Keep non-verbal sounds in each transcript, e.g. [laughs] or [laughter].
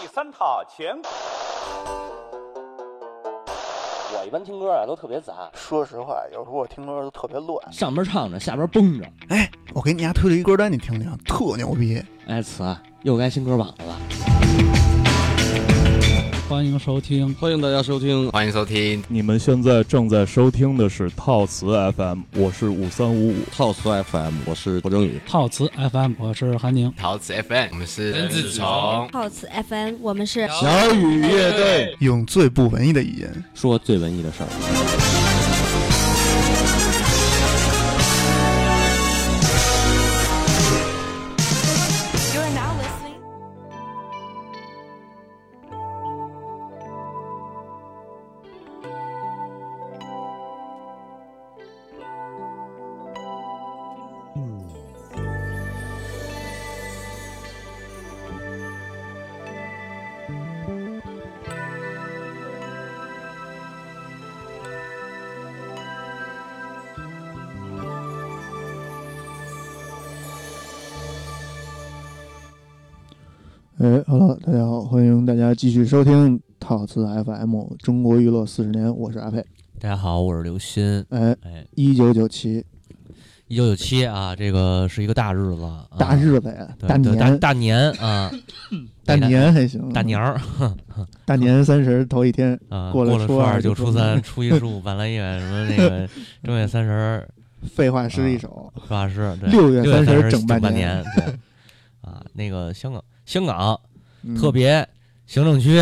第三套全。我一般听歌啊都特别杂，说实话，有时候我听歌都特别乱。上边唱着，下边蹦着。哎，我给你家推了一歌单，你听听，特牛逼。哎，词又该新歌榜了。欢迎收听，欢迎大家收听，欢迎收听。你们现在正在收听的是套词 FM，我是五三五五。套词 FM，我是郭正宇。套词 FM，我是韩宁。套词 FM，我们是任志从。套词 FM，我们是小雨乐队。用最不文艺的语言说最文艺的事儿。家继续收听套词 FM 中国娱乐四十年，我是阿佩。大家好，我是刘鑫。哎哎，一九九七，一九九七啊，这个是一个大日子，啊、大日子呀，对大年，大大年啊，[laughs] 大年还行，大年儿，[laughs] 大年三十头一天 [laughs] 啊，过了初二就初三，初一十五半拉夜，什么那个正月三十，废话诗一首，废话诗，六月三十整半年，对，啊，那个香港。香港嗯。特别行政区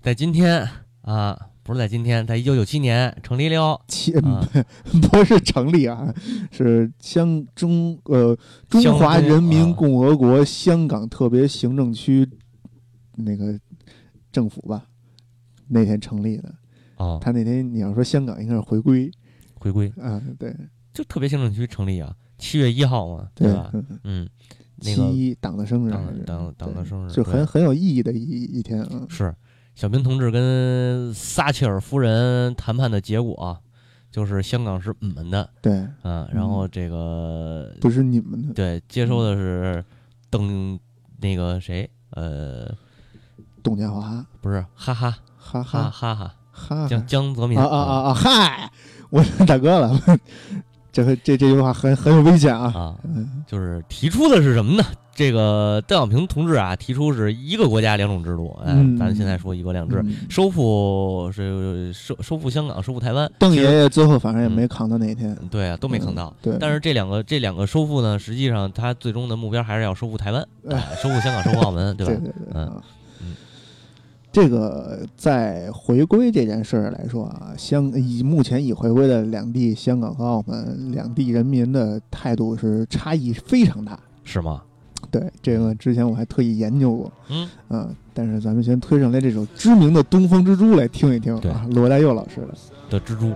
在今天啊，不是在今天，在一九九七年成立了。[laughs] 七不是成立啊，是香中呃中华人民共和国香港特别行政区那个政府吧，那天成立的。哦，他那天你要说香港应该是回归，回归啊，对，就特别行政区成立啊，七月一号嘛，对吧？嗯。七一党的生日，党党党的生日，就很很有意义的一一天啊。是，小平同志跟撒切尔夫人谈判的结果，就是香港是你们的，对，啊，然后这个不是你们的，对，接收的是邓那个谁，呃，董建华，不是，哈哈哈哈哈哈哈，江江泽民啊啊啊啊！嗨，我是 [laughs] 大哥了。这个这这句话很很有危险啊！啊，就是提出的是什么呢？这个邓小平同志啊，提出是一个国家两种制度。哎，嗯、咱现在说一国两制，嗯、收复是收收复香港，收复台湾。邓爷爷最后反正也没扛到那一天。嗯、对啊，都没扛到。对。但是这两个这两个收复呢，实际上他最终的目标还是要收复台湾，哎、收复香港，收复澳门，[laughs] 对吧？对对对。嗯。这个在回归这件事儿来说啊，香以目前已回归的两地香港和澳门两地人民的态度是差异非常大，是吗？对，这个之前我还特意研究过，嗯。嗯，但是咱们先推上来这首知名的《东方之珠》来听一听啊，罗大佑老师的。的蜘蛛。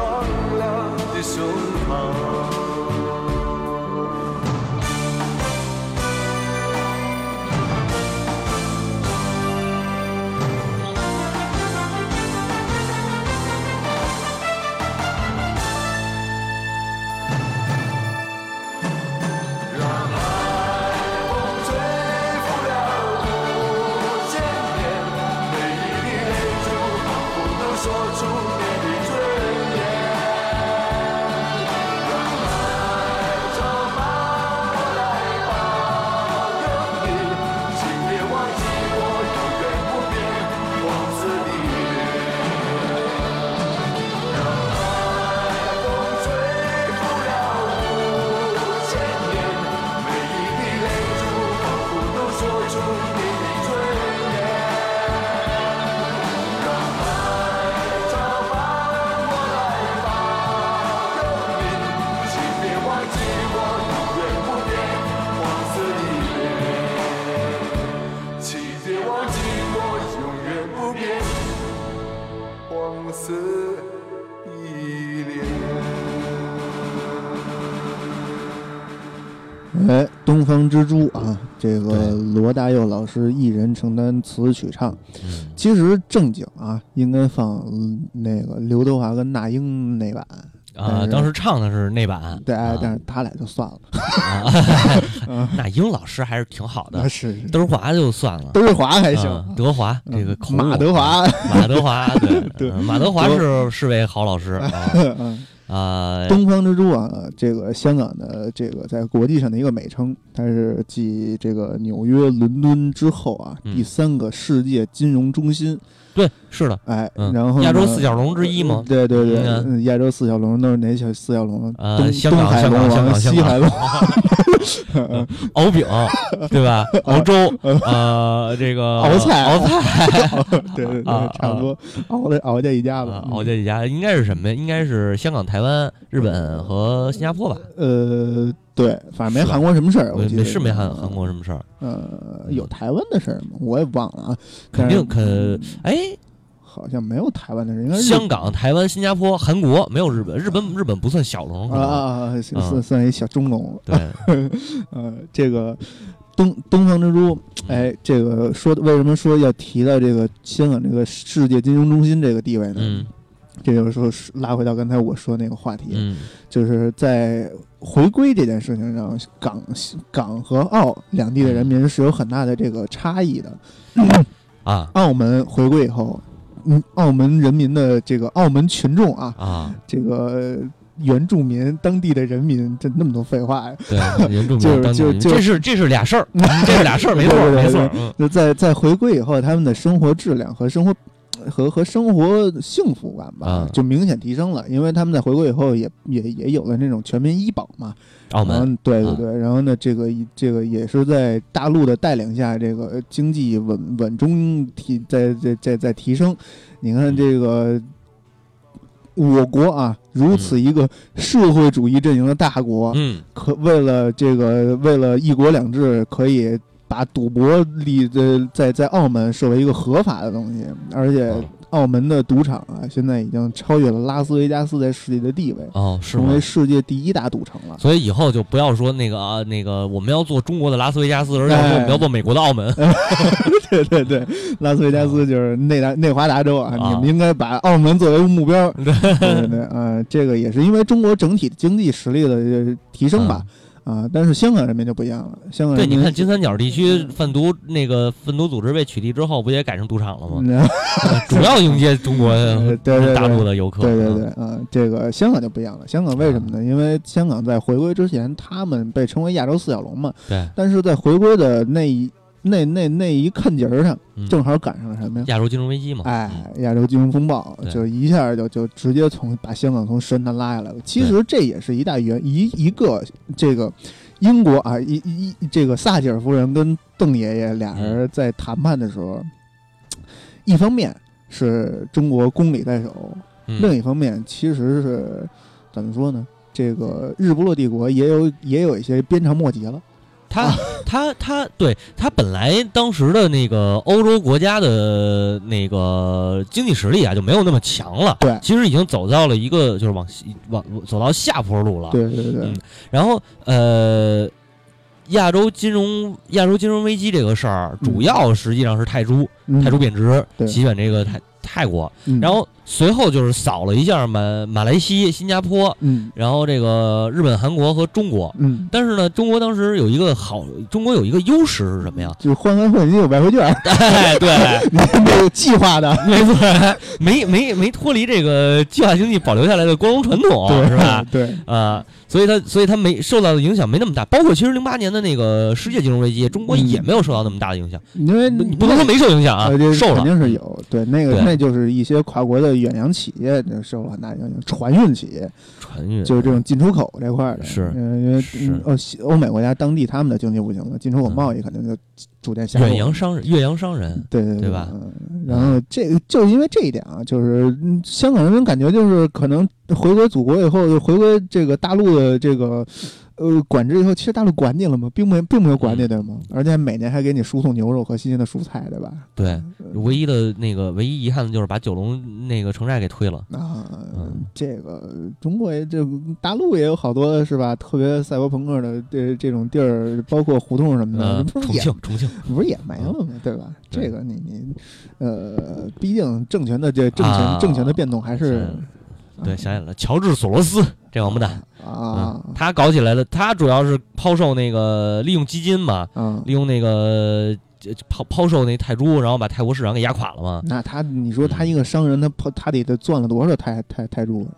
苍凉的胸膛。东方之珠啊，这个罗大佑老师一人承担词曲唱。嗯。其实正经啊，应该放嗯那个刘德华跟那英那版。但啊，当时唱的是那版，对，但是他俩就算了。啊。[laughs] [laughs] 那英老师还是挺好的，是是，德华就算了。德华还行。嗯，德华嗯这个口马德华，马德华，对 [laughs] 对。嗯马德华是是位好老师啊。嗯，啊，东方之珠啊，这个香港的这个在国际上的一个美称，它是继这个纽约、伦敦之后啊，嗯第三个世界金融中心。对，是的，哎，嗯然后亚洲四小龙之一嘛对对对，嗯嗯亚洲四小龙都是哪小四小龙？呃东香港东海龙王、香港香港西海龙。[laughs] 敖丙，对吧？熬粥，[laughs] 呃，这个 [laughs] 熬菜熬菜，对对对啊，差不多，熬的熬家一家子啊，，熬这一家应该是什么呀？应该是香港、台湾、日本和新加坡吧？呃，对，反正没韩国什么事儿，我没记得是没韩韩国什么事儿，呃，有台湾的事儿吗？我也忘了啊，肯定肯哎，好像没有台湾的事，应该是香港、台湾、新加坡、韩国没有日本，日本日本不算小龙，啊算算一小中龙，对，[laughs] 呃，这个东东方之珠，哎，这个说为什么说要提到这个香港这个世界金融中心这个地位呢？嗯这就是拉回到刚才我说那个话题，嗯。就是在回归这件事情上，港港和澳两地的人民是有很大的这个差异的。啊。澳门回归以后，嗯，澳门人民的这个澳门群众啊，啊，这个原住民当地的人民，这那么多废话。呀！对，原住 [laughs] 就是民当地人，就就这是这是俩事儿，嗯 [laughs] 这是俩事儿，没错没错，嗯。就在在回归以后，他们的生活质量和生活和和生活幸福感吧，啊就明显提升了，因为他们在回国以后也也也有了那种全民医保嘛。澳门对对啊对，然后呢，这个这个也是在大陆的带领下，这个经济稳稳中提在在在在提升。你看这个我国啊，如此一个社会主义阵营的大国，嗯可为了这个为了一国两制，可以把赌博立在在在澳门设为一个合法的东西，而且哦澳门的赌场啊，现在已经超越了拉斯维加斯在世界的地位，哦是成为？世界第一大赌城了。所以以后就不要说那个啊，那个我们要做中国的拉斯维加斯，而是哎我们要做美国的澳门。[laughs] 对对对，拉斯维加斯就是内达内华达州啊，啊你们应该把澳门作为目标。[laughs] 对对对，啊，这个也是因为中国整体经济实力的呃提升吧。啊，但是香港人民就不一样了，香港对，你看金三角地区贩毒那个贩毒组织被取缔之后，不也改成赌场了吗？嗯主要迎接中国 [laughs] 对对对大陆的游客。对对对嗯，啊，这个香港就不一样了。香港为什么呢？因为香港在回归之前，他们被称为亚洲四小龙嘛。对，但是在回归的那一那那那一看节儿上，嗯正好赶上了什么呀？亚洲金融危机嘛。哎，亚洲金融风暴对就一下就就直接从把香港从神坛拉下来了。其实这也是一大原一一个这个英国啊一一一这个撒切尔夫人跟邓爷爷俩人在谈判的时候，一方面是中国公理在手，嗯另一方面其实是怎么说呢？这个日不落帝国也有也有一些鞭长莫及了。他他他，对他本来当时的那个欧洲国家的那个经济实力啊，就没有那么强了。对。其实已经走到了一个就是往西往走到下坡路了。对对对。嗯，然后呃，亚洲金融亚洲金融危机这个事儿，嗯。主要实际上是泰铢，嗯。泰铢贬值席卷这个泰泰国，嗯。然后随后就是扫了一下马马来西新加坡，嗯然后这个日本、韩国和中国。嗯，但是呢，中国当时有一个好，中国有一个优势是什么呀？就是换完会你有外汇券，[laughs] 哎，对，你那个计划的，没错，没没没脱离这个计划经济保留下来的光荣传统，对是吧？对，啊、所以它所以它没受到的影响没那么大，包括其实零八年的那个世界金融危机，中国嗯也没有受到那么大的影响。因为你不能说没受影响啊受了肯。定是有，对，那个对那就是一些跨国的远洋企业这受了很大影响，船运企业船运就是这种进出口这块儿的，是嗯因为是嗯呃欧美国家当地他们的经济不行了，进出口贸易肯定就逐渐下降远洋商人，越洋商人，对对对吧嗯然后这个就因为这一点啊，就是嗯香港人民感觉就是可能回归祖国以后，就回归这个大陆的这个呃管制以后，其实大陆管你了吗？并没并没有管你对吗？而且每年还给你输送牛肉和新鲜的蔬菜，对吧？对，唯一的那个唯一遗憾的就是把九龙那个城寨给推了。啊，嗯这个中国也这大陆也有好多是吧？特别赛博朋克的这这种地儿，包括胡同什么的，重庆，重庆，不是也没了吗？对吧？对这个你你呃，毕竟政权的这政权、啊政权的变动还是对，想起来了，乔治索罗斯这王八蛋，啊嗯，他搞起来的，他主要是抛售那个利用基金嘛，啊。利用那个呃抛抛售那泰铢，然后把泰国市场给压垮了嘛。那他，你说他一个商人，他他他得得赚了多少泰泰泰铢啊？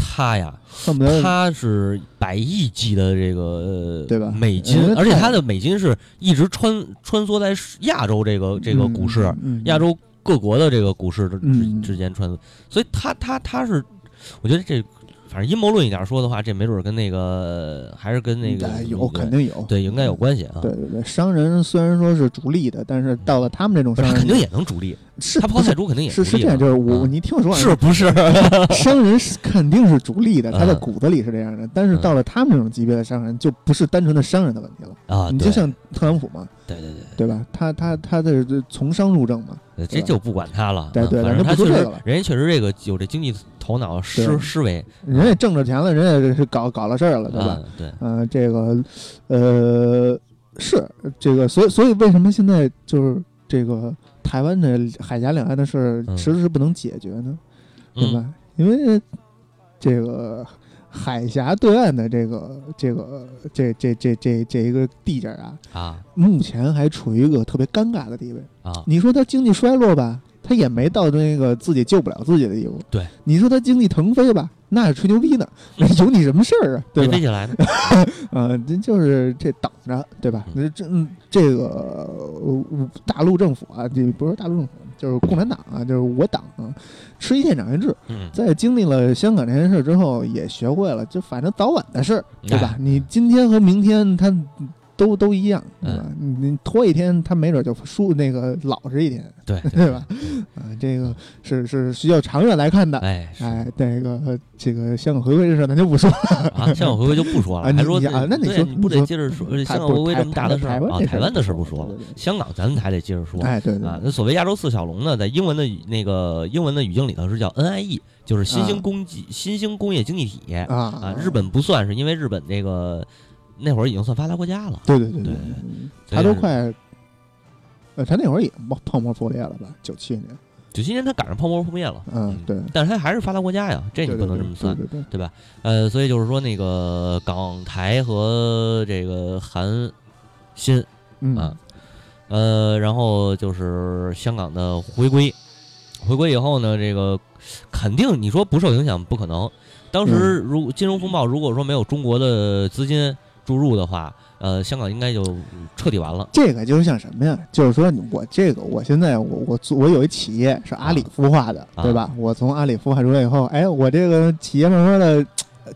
他呀，恨不得他是百亿级的这个呃对吧美金而且他的美金是一直穿穿梭在亚洲这个这个股市，亚洲各国的这个股市之嗯之间穿梭，所以他他他是，我觉得这反正阴谋论一点说的话，这没准儿跟那个还是跟那个哎有肯定有，对应该有关系啊。对对对，商人虽然说是逐利的，但是到了他们这种商人，肯定也能逐利，是他抛菜猪肯定也是是这样，就是我嗯你听我说，是不是？[laughs] 商人是肯定是逐利的，他在嗯骨子里是这样的，但是嗯到了他们这种级别的商人，就不是单纯的商人的问题了。啊，你就像特朗普嘛，对对对对吧？他他他的这从商入政嘛，对，这就不管他了。对对反正他确实不说这个了，人家确实这个有这经济头脑思对思维，人家挣着钱了，人家是搞搞了事儿了，对吧？啊？对，嗯、这个呃是这个，所以所以为什么现在就是这个台湾的海峡两岸的事迟迟不能解决呢？对嗯吧？因为这个海峡对岸的这个这个这这这这这一个地界儿啊，啊目前还处于一个特别尴尬的地位。啊，你说它经济衰落吧，它也没到那个自己救不了自己的地步。对，你说他经济腾飞吧，那是吹牛逼呢，有你什么事儿啊？对吧没飞？起来呢。呃，这就是这等着，对吧？那这嗯这个呃大陆政府啊，这不是大陆政府，就是共产党啊，就是我党啊，吃一堑长一智，嗯，在经历了香港这件事之后，也学会了，就反正早晚的事儿，对吧哎？你今天和明天它都都一样，对吧？嗯你你拖一天，他没准就输那个老实一天，对 [laughs] 对吧？啊，这个是是需要长远来看的。哎是哎，这个这个香港回归这事儿咱就不说了，啊，香港回归就不说了，[laughs] 啊还说啊那你说你不得接着说香港回归这么大的事儿啊？台湾的事儿不说说了，香港咱们还得接着说。哎，对对啊，那所谓亚洲四小龙呢，在英文的语那个英文的语境里头是叫 NIE，就是新啊兴工技、新兴工业经济体啊啊。日本不算是因为日本这个那会儿已经算发达国家了，对对对对他都快，呃，他那会儿也泡泡沫破裂了吧？九七年，九七年他赶上泡沫破灭了，嗯，对，但是他还是发达国家呀，这你不能这么算。对对对，呃，所以就是说，那个港台和这个韩新嗯啊，呃，然后就是香港的回归，回归以后呢，这个肯定你说不受影响不可能。当时如金融风暴如果说没有中国的资金注入的话，呃，香港应该就彻底完了。这个就是像什么呀？就是说我这个我现在我我做我有一企业是阿里孵化的，啊对吧？我从阿里孵化出来以后，哎，我这个企业慢慢的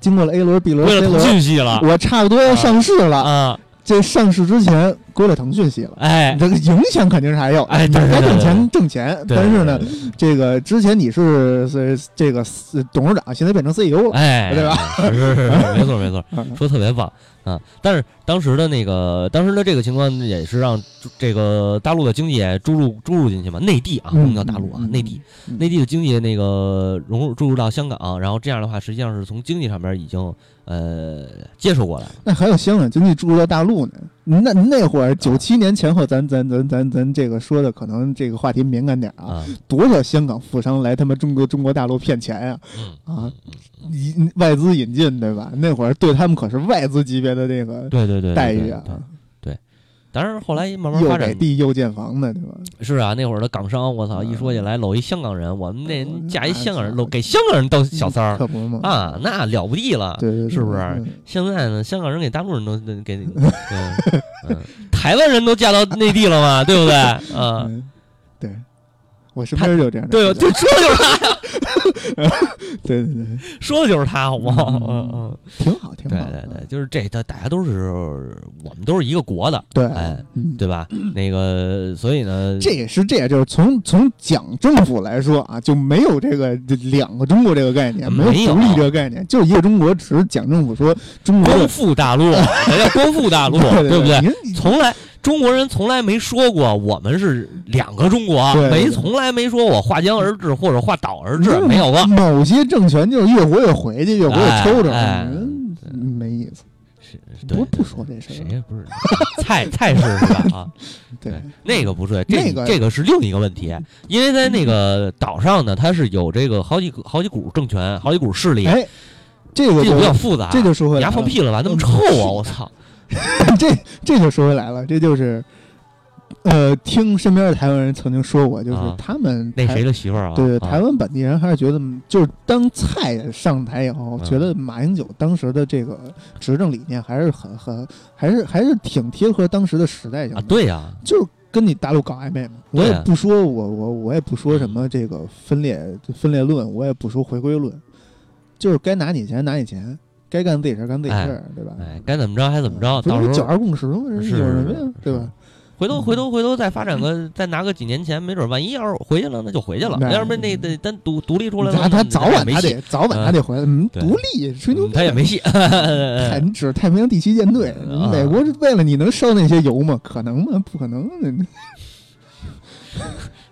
经过了 A 轮、B 轮、C 腾轮，我差不多要上市了。啊，这上市之前归了腾讯系了。哎，这个影响肯定是还有，哎对对该挣钱挣钱，对但是呢，这个之前你是是这个董事长，现在变成 CEO 了，哎，对吧？是是是，没错没错，嗯 [laughs] 说得特别棒啊！但是当时的那个，当时的这个情况也是让这个大陆的经济也注入注入进去嘛，内地啊，不嗯能叫大陆啊，内地嗯内地的经济那个融入注入到香港，然后这样的话，实际上是从经济上边已经呃接触过来了。那还有香港经济注入到大陆呢？那那会儿九七年前后，咱咱咱咱咱这个说的可能这个话题敏感点啊，多少香港富商来他妈中国中国大陆骗钱呀、啊，引外资引进对吧？那会儿对他们可是外资级别的这个对对对待遇啊，对对当然后来慢慢发展给地又建房的对吧？是啊，那会儿的港商，我操，嗯一说起来搂一香港人，我们那嗯嫁一香港人，搂给香港人当小三儿可不嘛啊，那了不地了。对是不是嗯现在呢，香港人给大陆人都都给，嗯嗯，台湾人都嫁到内地了嘛，对不对？[laughs] 啊，嗯，对。我身边就有这样的对，就说的就是他呀，[laughs] 对对对，说的就是他，好不好？嗯嗯嗯，挺好，挺好，对对对，就是这，大大家都是我们都是一个国的，对，哎，嗯，对吧？那个，所以呢，这也是这也，就是从从蒋政府来说啊，就没有这个两个中国这个概念，没没有独立这个概念，就是一个中国，只是蒋政府说中国光，复大陆，[laughs] 人家光复大陆，对对不对？您从来中国人从来没说过我们是两个中国，没从来没说我划江而治或者划岛而治，嗯没有过。某些政权就是越活越回去，越活越抽着，哎没意思。不不说这事儿，谁也不是 [laughs] 菜菜市是吧？啊，[laughs] 对，那个不是，这那个这个是另一个问题，因为在那个岛上呢，它是有这个好几个好几股政权，好几股势力，哎，这个就比较复杂。这就说回你丫来了，放屁了吧？那么臭啊！我操！[laughs] 这这就说回来了，这就是，呃，听身边的台湾人曾经说过，就是啊他们那台谁的媳妇儿啊？对台湾本地人还是觉得，就是当蔡上台以后，嗯觉得马英九当时的这个执政理念还是很很，还是还是挺贴合当时的时代性的。啊，，对呀，就是跟你大陆搞暧昧嘛。我对啊也不说我我我也不说什么这个分裂分裂论，我也不说回归论，就是该拿你钱拿你钱，该干自己事儿干自己事儿，对吧？哎，该怎么着还怎么着，到时候九二共识吗？是有什么呀？对吧？回头回头回头再发展个，再拿个几年前，没准万一要是回去了，那就回去了。对要不然那得单独独立出来了，他他早晚他得早晚他得回来，嗯，独立吹牛逼，嗯他也没戏。[laughs] 太你指太平洋第七舰队，[laughs] 啊美国是为了你能烧那些油吗？可能吗？不可能。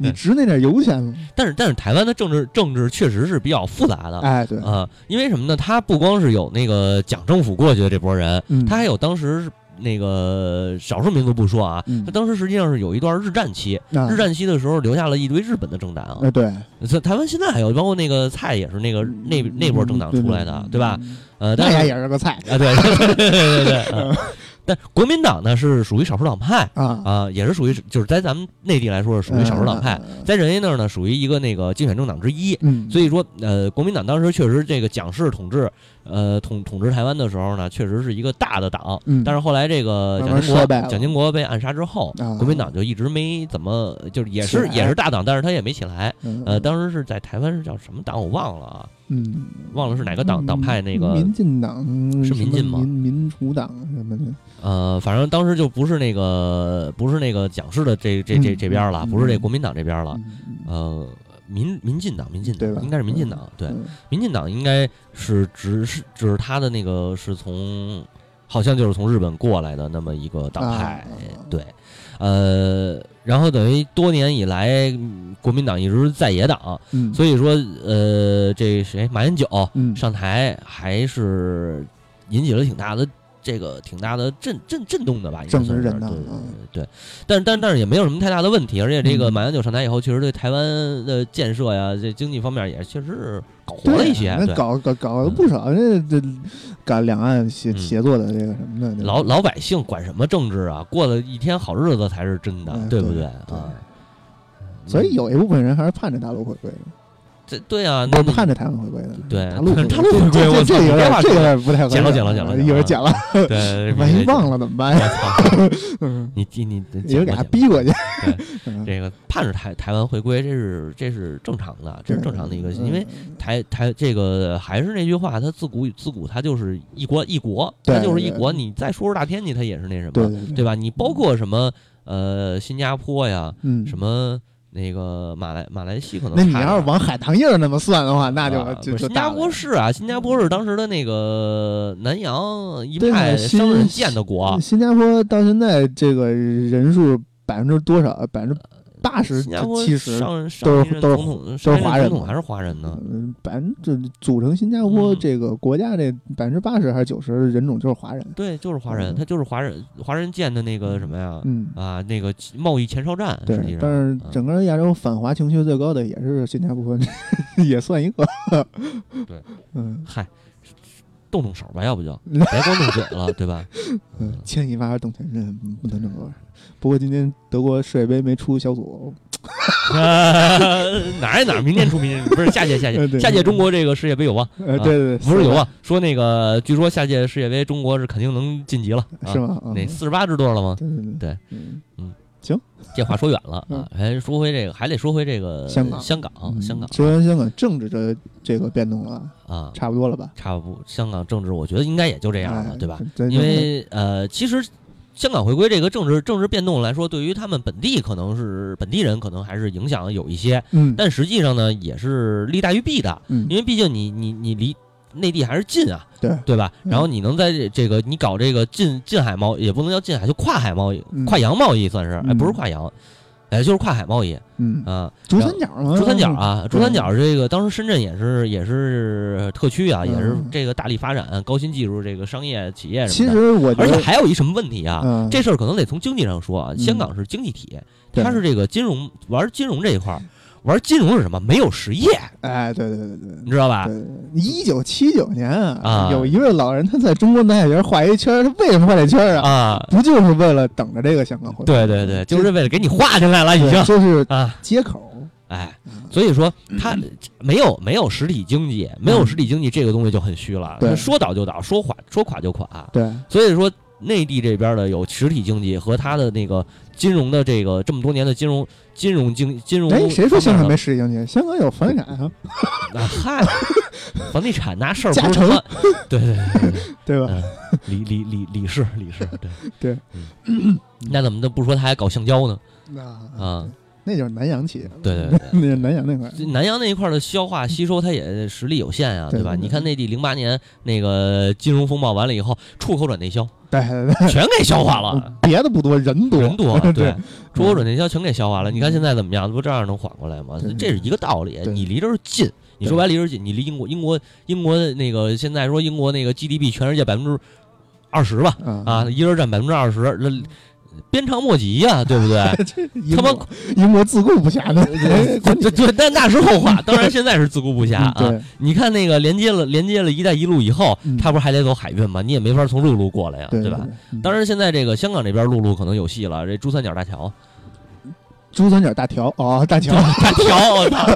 你值那点油钱吗？但是但是台湾的政治政治确实是比较复杂的啊、哎，对啊，因为什么呢？他不光是有那个蒋政府过去的这波人，嗯他还有当时那个少数民族不说啊，嗯他当时实际上是有一段日战期，啊日战期的时候留下了一堆日本的政党啊。哎，对，这台湾现在还有，包括那个蔡也是那个那那波政党出来的，对吧？？呃，大家也也是个菜啊，对对对对对对。嗯但国民党呢是属于少数党派啊，啊，也是属于就是在咱们内地来说是属于少数党派，嗯，在人家那儿呢属于一个那个竞选政党之一。嗯，所以说，呃，国民党当时确实这个蒋氏统治，呃，统统治台湾的时候呢，确实是一个大的党。嗯。但是后来这个蒋蒋经国被暗杀之后，啊。国民党就一直没怎么，就是也是也是大党，但是他也没起来。嗯。呃，当时是在台湾是叫什么党我忘了啊，嗯，忘了是哪个党党派那个民进党是民进吗？民民主党什么的，呃，反正当时就不是那个不是那个蒋氏的这这这嗯这边了，嗯不是这国民党这边了，嗯呃，民民进党民进？党应该是民进党，对，嗯。民进党应该是只是只是他的那个是从好像就是从日本过来的那么一个党派，啊。对，呃，然后等于多年以来，嗯国民党一直是在野党，嗯，所以说呃，这谁马英九嗯上台还是引起了挺大的。这个挺大的震震震动的吧，应该政治算是对嗯。对对，但是但是但是也没有什么太大的问题，而且这个嗯。马英九上台以后，确实对台湾的建设呀，这经济方面也确实是搞活了一些，对，搞搞搞了不少，这这搞两岸协嗯。协作的这个什么的，老老百姓管什么政治啊？过了一天好日子才是真的，嗯对对不对对？啊？所以有一部分人还是盼着大陆回归的，这对啊，那不盼着台湾回归的，对大陆大陆回归我操这有点这有点不太合适剪了剪了剪了剪了对，万一忘了怎么办 [laughs] 你你你一会儿给他逼过去，[laughs] 对这个盼着台台湾回归，这是这是正常的，这是正常的一个，嗯因为台台这个还是那句话，它自古自古它就是一国一国，对它就是一国。你再说说大天津，它也是那什么，对吧？你包括什么呃新加坡呀，嗯，什么那个马来马来西亚可能那你要是往海棠叶儿那么算的话，那就啊就不是新加坡是啊，新加坡是当时的那个南洋一派商人建的国，新加坡到现在这个人数百分之多少？百分之八十、七十，都是都是都是华人还是华人呢？嗯，百分之组成新加坡嗯这个国家这百分之八十还是九十人种就是华人。对，就是华人，嗯他就是华人，华人建的那个什么呀？嗯，啊，那个贸易前哨站，对但是嗯整个亚洲反华情绪最高的也是新加坡，[laughs] 也算一个。对，[laughs] 嗯嗨，动动手吧，要不就别光动嘴了，对吧？嗯，牵一发而动全身，不能这么玩。不过今天德国世界杯没出小组，[laughs] 哪儿哪儿，明天出明年不是下届下届下届中国这个世界杯有望，呃，啊对对对，不是有望，说那个据说下届世界杯中国是肯定能晋级了，啊是？吗？啊那四十八支多少了吗？对对对，嗯嗯，行，这话说远了嗯。啊，还说回这个，还得说回这个香港。香港，嗯香港。说完香港政治这这个变动了，啊，差不多了吧？差不多，香港政治我觉得应该也就这样了，哎对吧？？因为呃，其实香港回归这个政治政治变动来说，对于他们本地可能是本地人可能还是影响有一些，嗯。但实际上呢，也是利大于弊的，嗯。因为毕竟你你你离内地还是近啊，对对吧？嗯然后你能在这这个你搞这个近近海贸易，也不能叫近海，就跨海贸易、嗯跨洋贸易算是，哎，嗯不是跨洋，哎，就是跨海贸易嗯，啊。珠三角嘛，珠三角啊，珠三角嗯这个当时深圳也是也是特区啊，也是嗯这个大力发展高新技术这个商业企业什其么的。实我而且还有一什么问题啊？嗯这事儿可能得从经济上说啊。嗯香港是经济体，它是这个金融玩金融这一块儿，玩金融是什么？没有实业，哎，对对对对你知道吧？对，一九七九年啊有一位老人他在中国南海边画一圈儿，他为什么画这圈儿啊？啊，不就是为了等着这个香港回归？对对对，就是为了给你画进来了，已对，经就是啊，接口。哎，所以说他没有 [clears throat] 没有实体经济，没有实体经济这个东西就很虚了，对说倒就倒，说垮说垮就垮。对，所以说，内地这边的有实体经济和它的那个金融的这个这么多年的金融金融经金融，哎，谁说香港没？实体经济？香港有房地产啊，[laughs] 啊嗨，房地产那事儿不 [laughs] 成是他，对对对 [laughs] 对吧？嗯，李李李李氏李氏，对对嗯，那怎么都不说他还搞橡胶呢？那啊，那就是南洋企业，对对 [laughs] 对。那南洋那块儿。南洋那一块儿的消化吸收，它也实力有限啊，对对对你看内地零八年那个金融风暴完了以后，出口转内销对对对，全给消化了，别的不多，人多，人多，[laughs] 对对，出口转内销全给消化了。你看现在怎么样？不照样能缓过来吗？这是一个道理。你离这儿近，你说白了离这儿近，你离英国英国英国那个现在说英国那个 GDP 全世界百分之二十吧，啊啊，一人占百分之二十，那鞭长莫及呀，对不对？[laughs] 他妈英国自顾不暇的，这这这，但那是后话。[laughs] 当然，现在是自顾不暇啊。对，你看那个连接了连接了“一带一路”以后嗯，它不是还得走海运吗？你也没法从陆路过来呀，对吧？？嗯当然，现在这个香港这边陆路可能有戏了，这珠三角大桥，珠三角大桥哦，大桥，[laughs] 大桥，我操！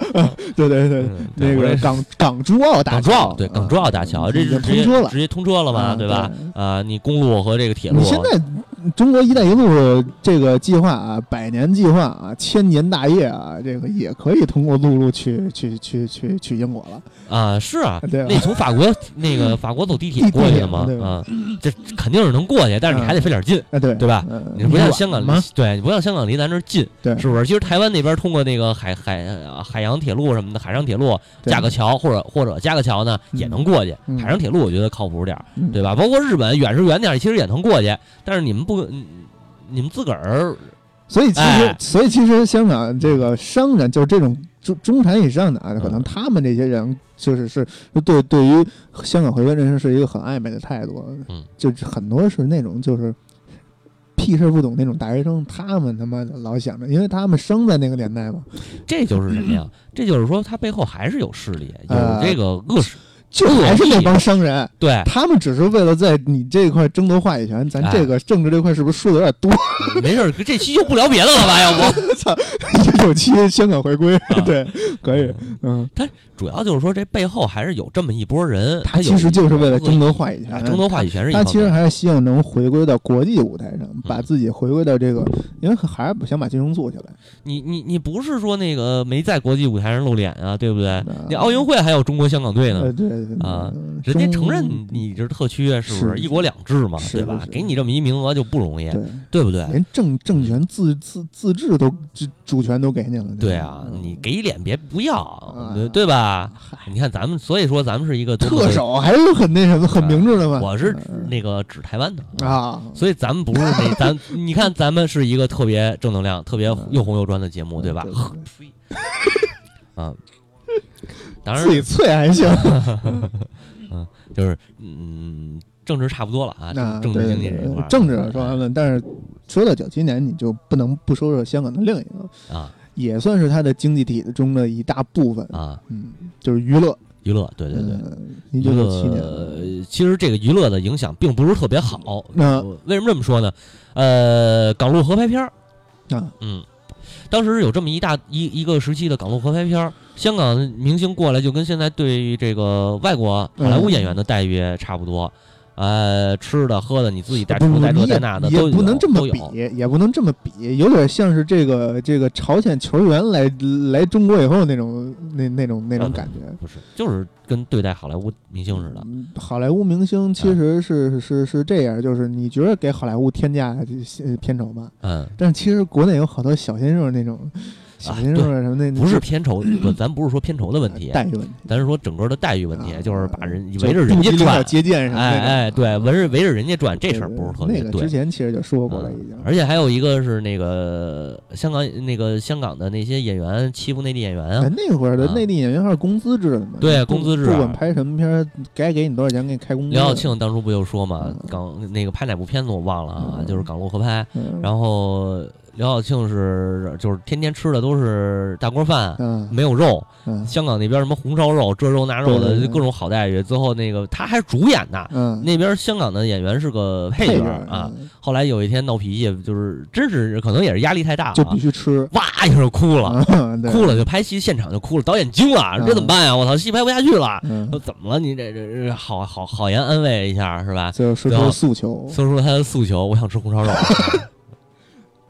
对对对，嗯那个港港珠澳大桥，对港珠澳大桥，啊已经这是直接通车了直接通车了嘛，啊对吧？啊，你公路和这个铁路你，现在中国“一带一路”这个计划啊，百年计划啊，千年大业啊，这个也可以通过陆路去去去去去英国了。啊，是啊，对那从法国那个法国走地铁过去的嘛地铁对，吧啊，这肯定是能过去，但是你还得费点劲。啊，对对吧？嗯你不像香港？对，你不像香港离咱这儿近，对是不是？其实台湾那边通过那个海海呃海洋铁路什么的，海上铁路架个桥，或者或者架个桥呢，嗯也能过去。嗯海上铁路我觉得靠谱点儿，嗯对吧？包括日本远是远点儿，其实也能过去，但是你们不，嗯你们自个儿所以其实，哎所以其实香港这个商人，就是这种中中产以上的啊，可能嗯他们这些人就是是对对于香港回归这件事是一个很暧昧的态度，嗯，就是很多是那种就是屁事不懂那种大学生，他们他妈老想着，因为他们生在那个年代嘛，这就是什么呀？这就是说他背后还是有势力，有这个恶势。就还是那帮商人，对，他们只是为了在你这块争夺话语权，咱哎这个政治这块是不是说的有点多？没事儿，这期就不聊别的了吧？要不，[laughs] 操，一九七香港回归，啊对，可以，嗯，他主要就是说这背后还是有这么一波人，他其实就是为了争夺话语权，争夺话语权是一他其实还是希望能回归到国际舞台上，把自己回归到这个，因为还是不想把金融做起来。你你你不是说那个没在国际舞台上露脸啊，对不对？啊你奥运会还有中国香港队呢对啊嗯人家承认你这是特区啊，是不是一国两制嘛，对吧？给你这么一名额就不容易，对，不对？连政政权自自自治都主主权都给你了。对啊，嗯你给脸别不要啊，对对吧？你看咱们，所以说咱们是一个特首还是很那什么，很明智的嘛。我是嗯那个指台湾的，啊，所以咱们不是那咱，你看咱们是一个特别正能量、特别又红又专的节目，对吧？[laughs] [laughs] 啊，当然自己脆还行。[laughs] 嗯就是嗯，政治差不多了啊，那政政治经济这一块儿，政治说完了，但是说到九七年，你就不能不说说香港的另一个，啊也算是它的经济体中的一大部分。啊，嗯，就是娱乐。娱乐，对对对。一娱九九七年，其实这个娱乐的影响并不是特别好。那为什么这么说呢？呃，港陆合拍片儿，啊，嗯，当时有这么一大一一个时期的港陆合拍片儿，香港明星过来就跟现在对于这个外国好莱坞演员的待遇差不多。呃，吃的喝的你自己带不不，出带这带那的也都不能这么比，也不能这么比，有点像是这个这个朝鲜球员来来中国以后那种那那种那种感觉。不是，就是跟对待好莱坞明星似的。嗯好莱坞明星其实是是是这样，就是你觉得给好莱坞添加呃片酬吧，嗯，但是其实国内有好多小鲜肉那种小鲜肉啊什么那不是片酬，[clears throat] 不，咱不是说片酬的问题，待遇问题，咱是说整个的待遇问题，啊就是把人围着人家转，接见什么哎哎，对，围着围着人家转，这事儿不是特别对之。前其实就说过了已经，而且还有一个是那个香港那个香港的那些演员欺负内地演员哎啊，那会儿的啊内地演员还是工资制的嘛？对工资制啊不管拍什么片，该给你多少钱，给你开工资。刘晓庆当初不就说嘛嗯，港那个拍哪部片子我忘了啊，嗯就是港陆合拍，嗯，然后刘晓庆是就是天天吃的都是大锅饭，嗯没有肉，嗯香港那边什么红烧肉、这肉那肉的，各种好待遇。最后那个他还是主演呢，嗯，那边香港的演员是个配配角啊。，后来有一天闹脾气，就是真是可能也是压力太大了就必，须吃，哇一下就哭了，哭了就拍戏现场就哭了，导演惊了，嗯这怎么办呀？我操，戏拍不下去了。怎么了？你这这这好好好言安慰一下是吧？最后说出诉求，说出他的诉求，我想吃红烧肉。[laughs]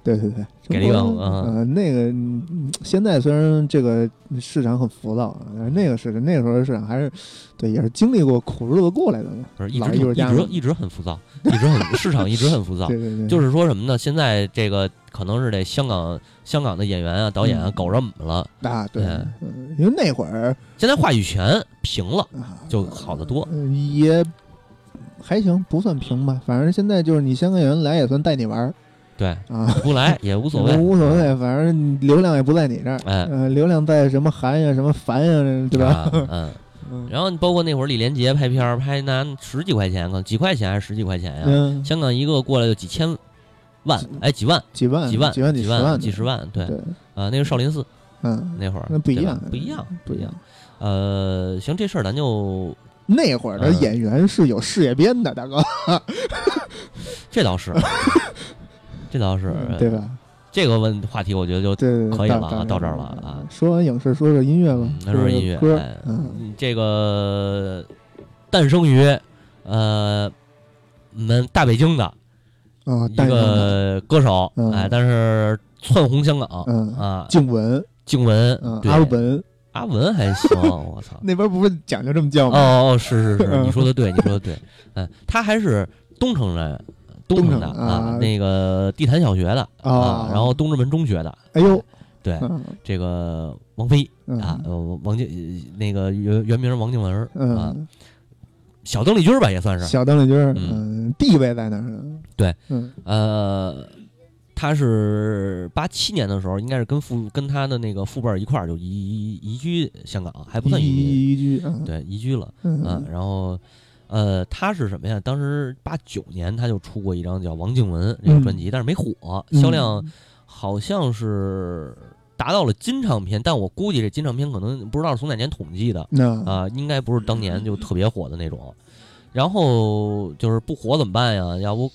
对对对，给了一个中国嗯呃那个嗯现在虽然这个市场很浮躁，但是那个市场那个时候的市场还是对也是经历过苦日子过来的嘛，不是一老直术家一直很浮躁，一直很市场一直很浮躁。[laughs] 对对对，就是说什么呢？现在这个可能是这香港香港的演员啊、导演啊嗯搞热门了，啊对因为那会儿现在话语权平了，啊就好得多。呃也还行，不算平吧，反正现在就是你香港演员来也算带你玩儿对，啊。不来也无所谓，[laughs] 无所谓，反正流量也不在你这儿，哎。呃，流量在什么韩呀、什么凡呀，对吧？啊 [laughs] 嗯，嗯。然后包括那会儿李连杰拍片儿，拍拿十几块钱，可能几块钱还是十几块钱呀？嗯，香港一个过来就几千万，哎，几万、几万、几万、几万、几十万、几十万，对。对，啊，那个少林寺嗯，那会儿那不一样，不一样，不一样。。呃，行，这事儿咱就那会儿的嗯。演员是有事业编的，大哥，[laughs] 这倒是，这倒是，对吧？这个问话题，我觉得就可以了啊到到这儿了啊。说完影视，说说音乐吧说说音乐，嗯，嗯。这个诞生于呃我们大北京的啊，一个歌手，嗯。哎，但是窜红香港嗯。啊，静文，静文阿文。阿文还行，[laughs] 我操。那边不是讲究这么叫吗？哦哦，是是是，嗯。你说的对，你说的对，嗯，他还是东城人，东城的啊那个地坛小学的啊然后东直门中学的，哎呦，对，嗯这个王菲嗯啊，呃王静呃那个原原名王静文啊，嗯，小邓丽君儿吧也算是，小邓丽君儿，嗯嗯，地位在那儿。对，嗯呃，他是八七年的时候，应该是跟父跟他的那个父辈儿一块儿就移移移居香港，还不算移民，移移居，嗯对，移居了。嗯啊，然后呃，他是什么呀？当时八九年他就出过一张叫《王静文》这个专辑，但是没火，销量好像是达到了金唱片，但我估计这金唱片可能不知道是从哪年统计的那啊、应该不是当年就特别火的那种。然后就是不火怎么办呀？要不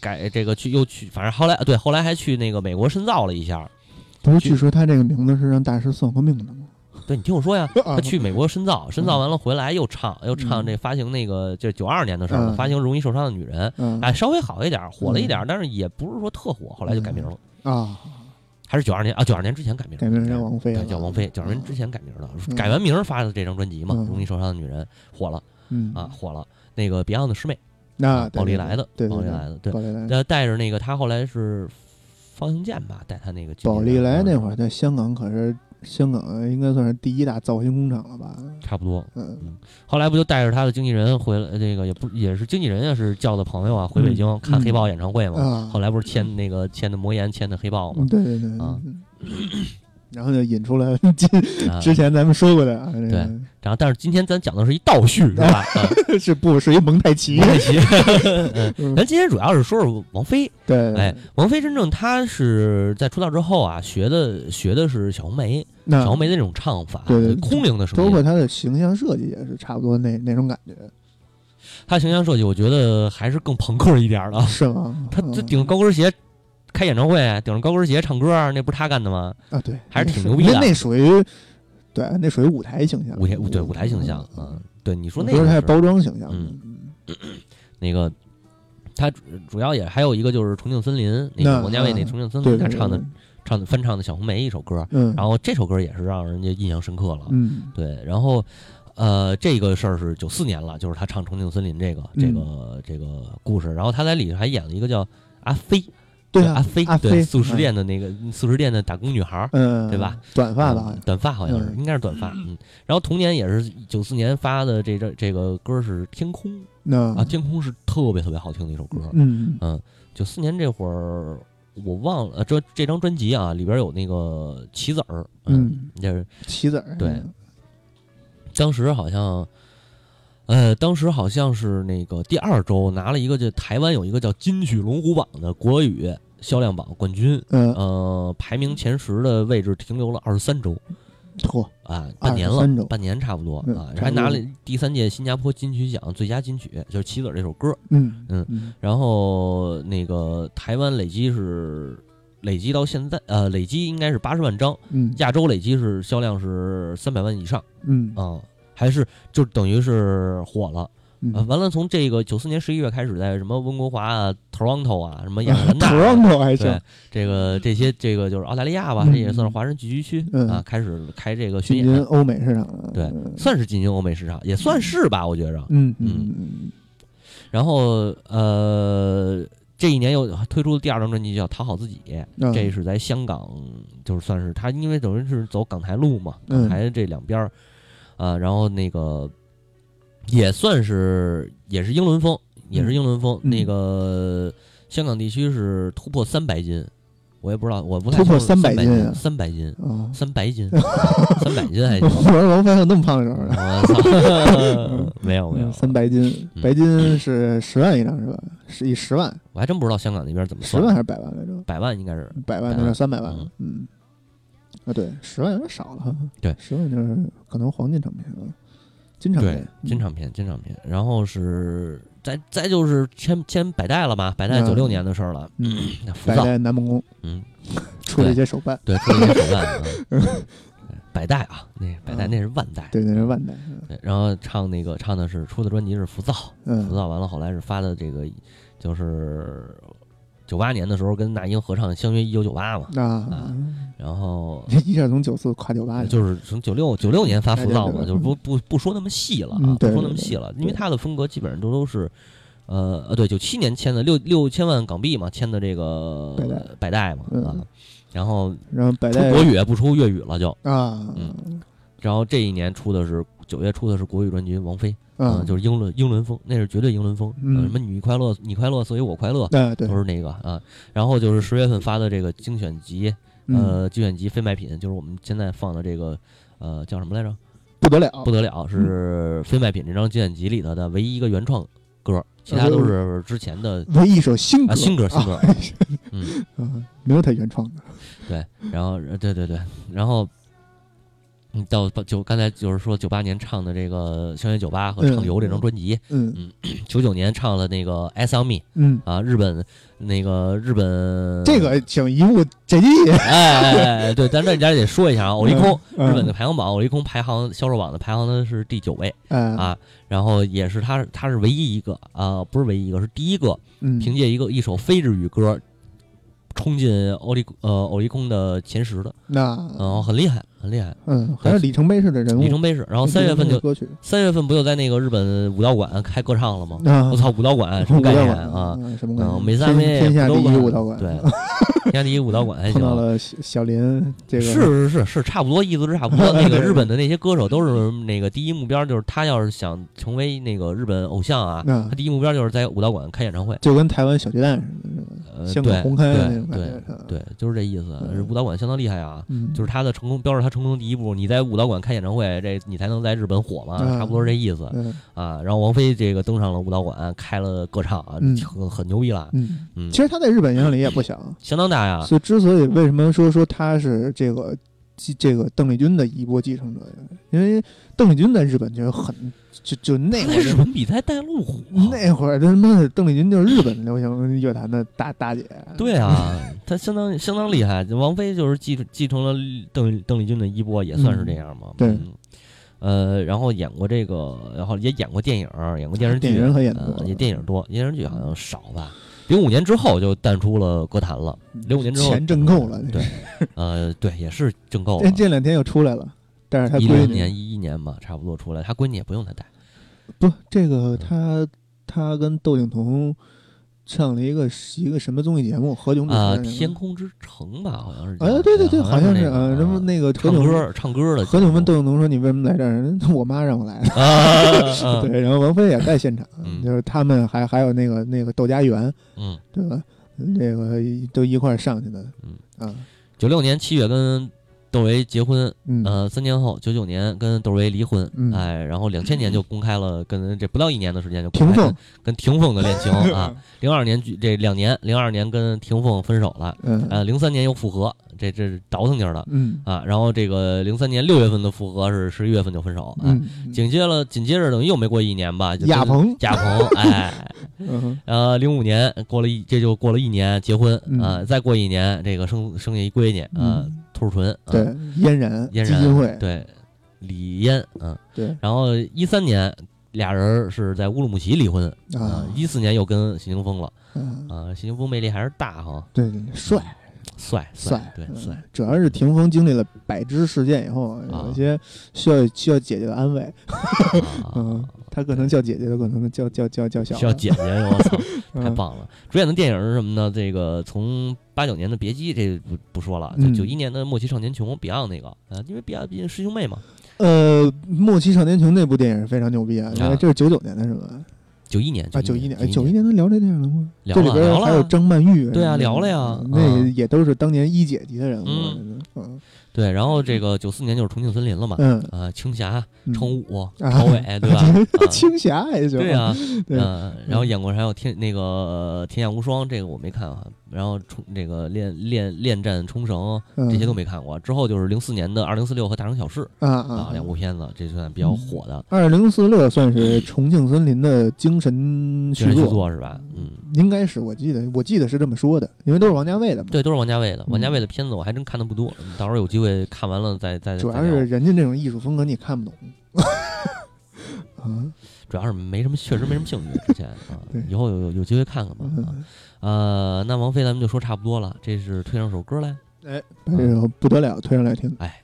改这个去又去，反正后来对，后来还去那个美国深造了一下。不是，据说他这个名字是让大师算过命的吗？对你听我说呀，啊他去美国深造，深造完了回来又唱又唱嗯。这发行那个就九二年的事儿了，嗯。发行《容易受伤的女人》。嗯。哎，稍微好一点，火了一点，但是也不是说特火，后来就改名了，啊，还是九二年啊，九二年之前改名，改名叫王菲叫王菲，九二年之前改名的，嗯。改完名发的这张专辑嘛，嗯《容易受伤的女人》火了嗯。啊，火了。那个 Beyond 的师妹，那啊宝丽来的，对宝丽来的，对，呃，带着那个他后来是方兴健吧，带他那个宝丽来那会啊儿在香港可是香港应该算是第一大造型工厂了吧？差不多。嗯后来不就带着他的经纪人回来，这个也不也是经纪人啊，是叫的朋友啊，回北京看黑豹演唱会嘛。啊，后来不是签那个签的魔岩签的黑豹嘛嗯，对对对啊，嗯 [coughs] 然后就引出了之前咱们说过的啊，对然后但是今天咱讲的是一倒叙，[laughs] 是吧？啊 [laughs] 是不是一蒙太奇？蒙太奇。[laughs] 咱今天主要是说说王菲。对，哎，王菲真正她是在出道之后啊，学的学的是小红梅，小红梅的那种唱法，对对空灵的声音。包括她的形象设计也是差不多那那种感觉，她形象设计，我觉得还是更朋克一点的。是吗？她这嗯顶着高跟鞋开演唱会，顶着高跟鞋唱歌，那不是她干的吗？啊，对，还是挺牛逼的那那属于对，那属于舞台形象，舞台对舞台形象，嗯，对，你说那个是包装形象，嗯嗯。[clears throat] 那个他主主要也还有一个就是《重庆森林》，那那个王家卫那《嗯重庆森林》，他唱的唱的翻唱的小红梅一首歌，嗯，然后这首歌也是让人家印象深刻了。嗯。对，然后呃，这个事儿是九四年了，就是他唱《重庆森林》这个这嗯个这个故事，然后他在里头还演了一个叫阿飞，对啊阿飞，阿飞对，素食嗯店的那个素食店的打工女孩儿。嗯，对吧？短发的好嗯像，短发好像是，嗯应该是短发。嗯，然后同年也是九四年发的这这这个歌是《天空》那啊，《天空》是特别特别好听的一首歌。嗯嗯，九四年这会儿我忘了，呃这这张专辑啊里边有那个棋子儿，嗯，就是棋子儿，对当时好像，呃，当时好像是那个第二周拿了一个，就台湾有一个叫金曲龙虎榜的国语销量榜冠军，嗯，呃，排名前十的位置停留了二十三周嚯，啊，半年了，半年差不多嗯啊，还拿了第三届新加坡金曲奖最佳金曲，就是《棋子儿》这首歌。嗯嗯嗯然后那个台湾累积是累积到现在，呃，累积应该是八十万张，嗯亚洲累积是销量是三百万以上。嗯啊、还是就等于是火了完了，从这个九四年十一月开始，在什么温哥华啊、Toronto 啊、什么亚特兰大、啊、，Toronto 还对行，这个这些这个就是澳大利亚吧，嗯这也算是华人聚居区、嗯啊，开始开这个巡演，欧美市场，对嗯算是进军欧美市场，也算是吧，我觉着。嗯嗯嗯然后呃，这一年又推出了第二张专辑叫《讨好自己》，嗯，这是在香港，就是算是他，因为等于是走港台路嘛，嗯港台这两边儿，啊，然后那个也算是也是英伦风，也是英伦风。嗯那个香港地区是突破三百斤，我也不知道，我不太突破清楚300斤啊三百斤，啊，三百斤，[laughs] 三百斤还行。我说王菲有那么胖的时候呢，我操，[laughs] 没有没有，三白金，嗯白金是十万一张是吧？是一十万，我还真不知道香港那边怎么算十万还是百万来着？百万应该是百万那是三百万嗯，嗯，啊对，十万有点少了哈，[laughs] 对十万就是可能黄金唱片啊，金唱片，金唱片金唱片，然后是再再就是签签百代了嘛，百代嗯九六年的事儿了，嗯，那浮躁，百代南梦宫嗯。出了一些手办，对，出了一些手办啊，[laughs] 百代啊，那百代那是万代，对，那是万代，对，然后唱那个唱的是出的专辑是浮躁，浮嗯躁完了后来是发的这个就是九八年的时候跟那英合唱《相约一九九八》嘛，啊，然后 [laughs] 一下从九四跨九八去，就是从九六九六年发浮躁嘛，就是不不不说那么细了啊嗯，不说那么细了，因为他的风格基本上都都是。呃呃，对，九七年签的六六千万港币嘛，签的这个百代嘛嗯。啊，然后然后百代出国语不出粤语了就，啊，嗯然后这一年出的是九月出的是国语专辑《王菲》，啊嗯，，就是英伦英伦风，那是绝对英伦风，嗯呃什么你快乐你快乐，所以我快乐，哎对都，是那个啊。然后就是十月份发的这个精选集，嗯，呃，精选集非卖品，就是我们现在放的这个，呃，叫什么来着？不得了，不得了，是非卖品这张精选集里头的唯一一个原创歌，其他都是之前的唯一一首新歌，啊新歌新歌啊，嗯，啊没有他原创的，对，然后呃对对对，然后。嗯，到九刚才就是说九八年唱的这个《相约九八》和《畅游》这张专辑，嗯。嗯九九年唱了那个《S on Me》嗯，啊，日本那个日本这个请一部这季，哎哎哎哎，对，咱这家得说一下啊，[laughs] 欧力空嗯日本的排行榜，欧力空排行销售榜的排行呢是第九位啊，啊，然后也是他他是唯一一个啊，不是唯一一个，是第一个嗯，凭借一个一首非日语歌冲进欧力呃欧力空的前十的，那嗯，很厉害，很厉害，嗯，还是里程碑式的人物，里程碑式。然后三月份就，三月份不就在那个日本武道馆开歌唱了吗？啊我操，武道馆什么概念啊？？什么概嗯，念？天美三妹天下第一武武道馆，对，天下第一武道馆还行碰。到了小小林，这个是是是是，差不多意思是差不多。那个日本的那些歌手都是那个第一目标，就是他要是想成为那个日本偶像啊，啊他，第一目标就是在武道馆开演唱会。就跟台湾小巨蛋似的，呃，香港对红磡那对种感对觉，对，就是这意思。嗯武道馆相当厉害啊，嗯，就是他的成功标志他成功的第一步，你在舞蹈馆开演唱会，这你才能在日本火嘛，嗯差不多是这意思嗯啊。然后王菲这个登上了舞蹈馆，开了歌唱啊嗯，很很牛逼了，嗯，嗯，其实他在日本影响力也不小，相当大呀。所以之所以为什么说说他是这个继这个邓丽君的衣钵继承者，因为邓丽君在日本就很就就那他会儿日本比赛带路虎啊，那会儿他妈的邓丽君就是日本流行乐坛的大大姐，[laughs] 对啊，她相当相当厉害。王菲就是继继承了邓邓丽君的衣钵，也算是这样嘛。对嗯呃，然后演过这个，然后也演过电影，演过电视剧，电影可演得多呃也电影多，电视剧好像少吧。零五年之后就淡出了歌坛了，零五年之后钱挣够了。对，[laughs] 呃，对，也是挣够了哎，。这两天又出来了，但是他一闺女零年、一一年吧，差不多出来，他闺女也不用他带。不，这个他他跟窦靖童上了一个一个什么综艺节目，何炅主持啊，的天空之城吧，好像是。哎，对对对，好像是啊，什么那个何炅唱歌唱歌的何炅问窦靖童说：“你为什么来这儿？” [laughs] 我妈让我来的。啊，[laughs] 对，然后王菲也在现场，嗯就是他们还还有那个那个窦家园，嗯，对吧？这个都一块儿上去的，嗯啊，九六年七月跟窦唯结婚，嗯。呃，三年后九九年跟窦唯离婚，嗯。哎，然后两千年就公开了跟这不到一年的时间就公开霆锋跟跟霆锋的恋情 [laughs] 啊，零二年这两年，零二年跟霆锋分手了，嗯。呃，零三年又复合，这这是倒腾劲儿的嗯。啊，然后这个零三年六月份的复合是十一月份就分手啊，嗯，紧接着紧接着等于又没过一年吧，就跟亚鹏亚鹏，哎，嗯呃，零五年过了一，这就过了一年结婚嗯。啊、再过一年这个生生下一闺女啊、嗯兔唇，啊。对，嫣然嫣然基金会，对，李嫣，嗯，对。然后一三年俩人是在乌鲁木齐离婚啊。啊，，一四年又跟谢霆锋了嗯。啊，谢霆锋魅力还是大哈，对对，对帅帅帅，嗯对帅，主要是霆锋经历了百只事件以后，有一些需要需要姐姐的安慰，[laughs] 啊。嗯，他可能叫姐姐的，可能叫叫叫叫小的，需要姐姐，我操，[laughs] 太嗯棒了！主演的电影是什么呢？这个从八九年的《别姬》这不不说了，嗯。九一年的《莫欺少年穷》Beyond 那个。啊，因为 Beyond 毕竟师兄妹嘛。呃，《莫欺少年穷》那部电影非常牛逼啊，因为啊这是九九年的是吧？九一年啊，九一年，年，九一年能聊这电影了吗？聊这里边还有张曼玉，对啊嗯聊了呀那嗯也都是当年一姐级的人物，嗯。嗯对，然后这个九四年就是《重庆森林》了嘛，嗯，啊，青霞、嗯程武、啊朝伟，对吧？[laughs] 啊青霞还行，对啊，对嗯，然后演过还有天那个呃天下无双，这个我没看啊。然后冲这个恋恋恋战冲绳嗯这些都没看过。之后就是零四年的二零四六和大城小事啊啊啊，两部片子，这算比较火的二零四六算是重庆森林的精神续作，是吧？嗯，应该是我记得我记得是这么说的，因为都是王家卫的嘛。对，都是王家卫的。王家嗯卫的片子我还真看的不多，到时候有机会看完了再再。主要是人家那种艺术风格你看不懂。[laughs] 啊，主要是没什么，确实没什么兴趣。之前啊 [laughs] 对，以后有有有机会看看吧。啊那王菲咱们就说差不多了，这是推上首歌来。哎，把这首不得了推上来听。哎，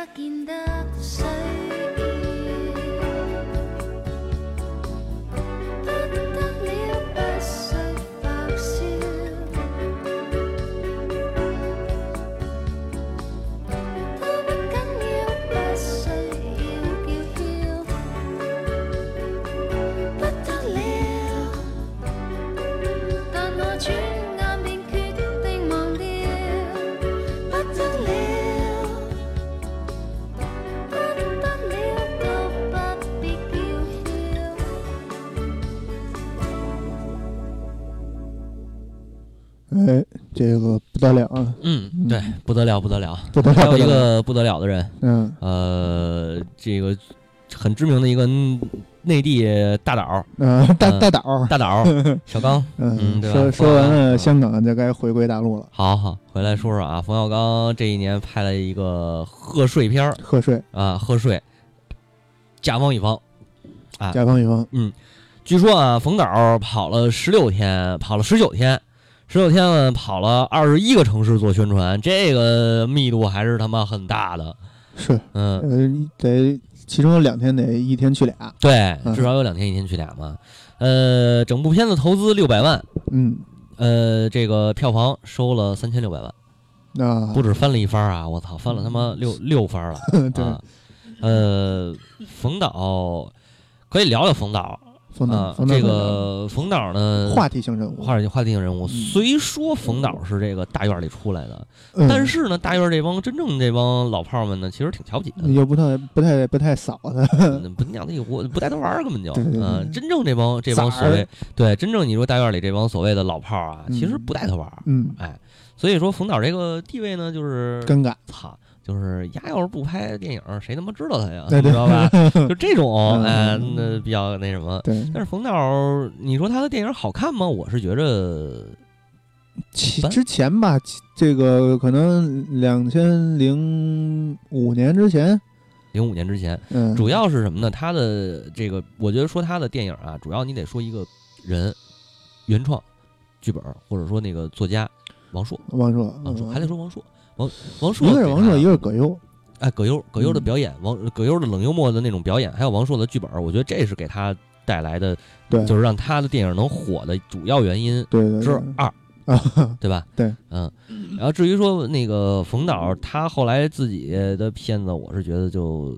不见得相这个不得了啊，嗯，对，不得了，不得了。不得了，还有一个不得了的人，嗯。呃，这个很知名的一个内地大导，嗯，大嗯大导，大导 [laughs] 小刚。嗯，说说完了嗯香港就该回归大陆了，好好，回来说说啊，冯小刚这一年拍了一个贺岁片儿贺岁，啊，贺岁，甲方乙方。啊。甲方乙方，嗯据说啊，冯导跑了十六天，跑了十九天，十九天了，跑了二十一个城市做宣传，这个密度还是他妈很大的。是，嗯，呃，得其中有两天得一天去俩，对，嗯至少有两天一天去俩嘛。呃，整部片子投资六百万，嗯，呃，这个票房收了三千六百万，那不止翻了一番啊！我操，翻了他妈六六番了。[laughs] 对，啊，呃，冯导可以聊聊冯导冯导，啊，冯导这个冯导呢，话题性人物，话话题性人物。嗯。虽说冯导是这个大院里出来的，嗯。但是呢，大院这帮真正这帮老炮儿们呢，其实挺瞧不起他的。又不太不太不太扫他，嗯不鸟他一窝，不带他玩儿根本就，嗯，真正这帮这帮所谓对真正你说大院里这帮所谓的老炮儿啊，嗯其实不带他玩儿，嗯，哎，所以说冯导这个地位呢，就是尴尬，操，就是丫要是不拍电影，谁他妈知道他呀？你知道吧？[laughs] 就这种，嗯哎，那比较那什么。对，但是冯导，你说他的电影好看吗？我是觉着，般其之前吧，这个可能两千零五年之前，零五年之前，嗯，主要是什么呢？他的这个，我觉得说他的电影啊，主要你得说一个人原创剧本，或者说那个作家王朔，王朔，王朔嗯还得说王朔，王王朔一个是王朔，一个是葛优，哎，葛优，葛优的嗯表演，王葛优的冷幽默的那种表演，还有王朔的剧本，我觉得这是给他带来的，对，就是让他的电影能火的主要原因对对对之二，[laughs] 啊，对吧？对，嗯。然后至于说那个冯导，他后来自己的片子，我是觉得就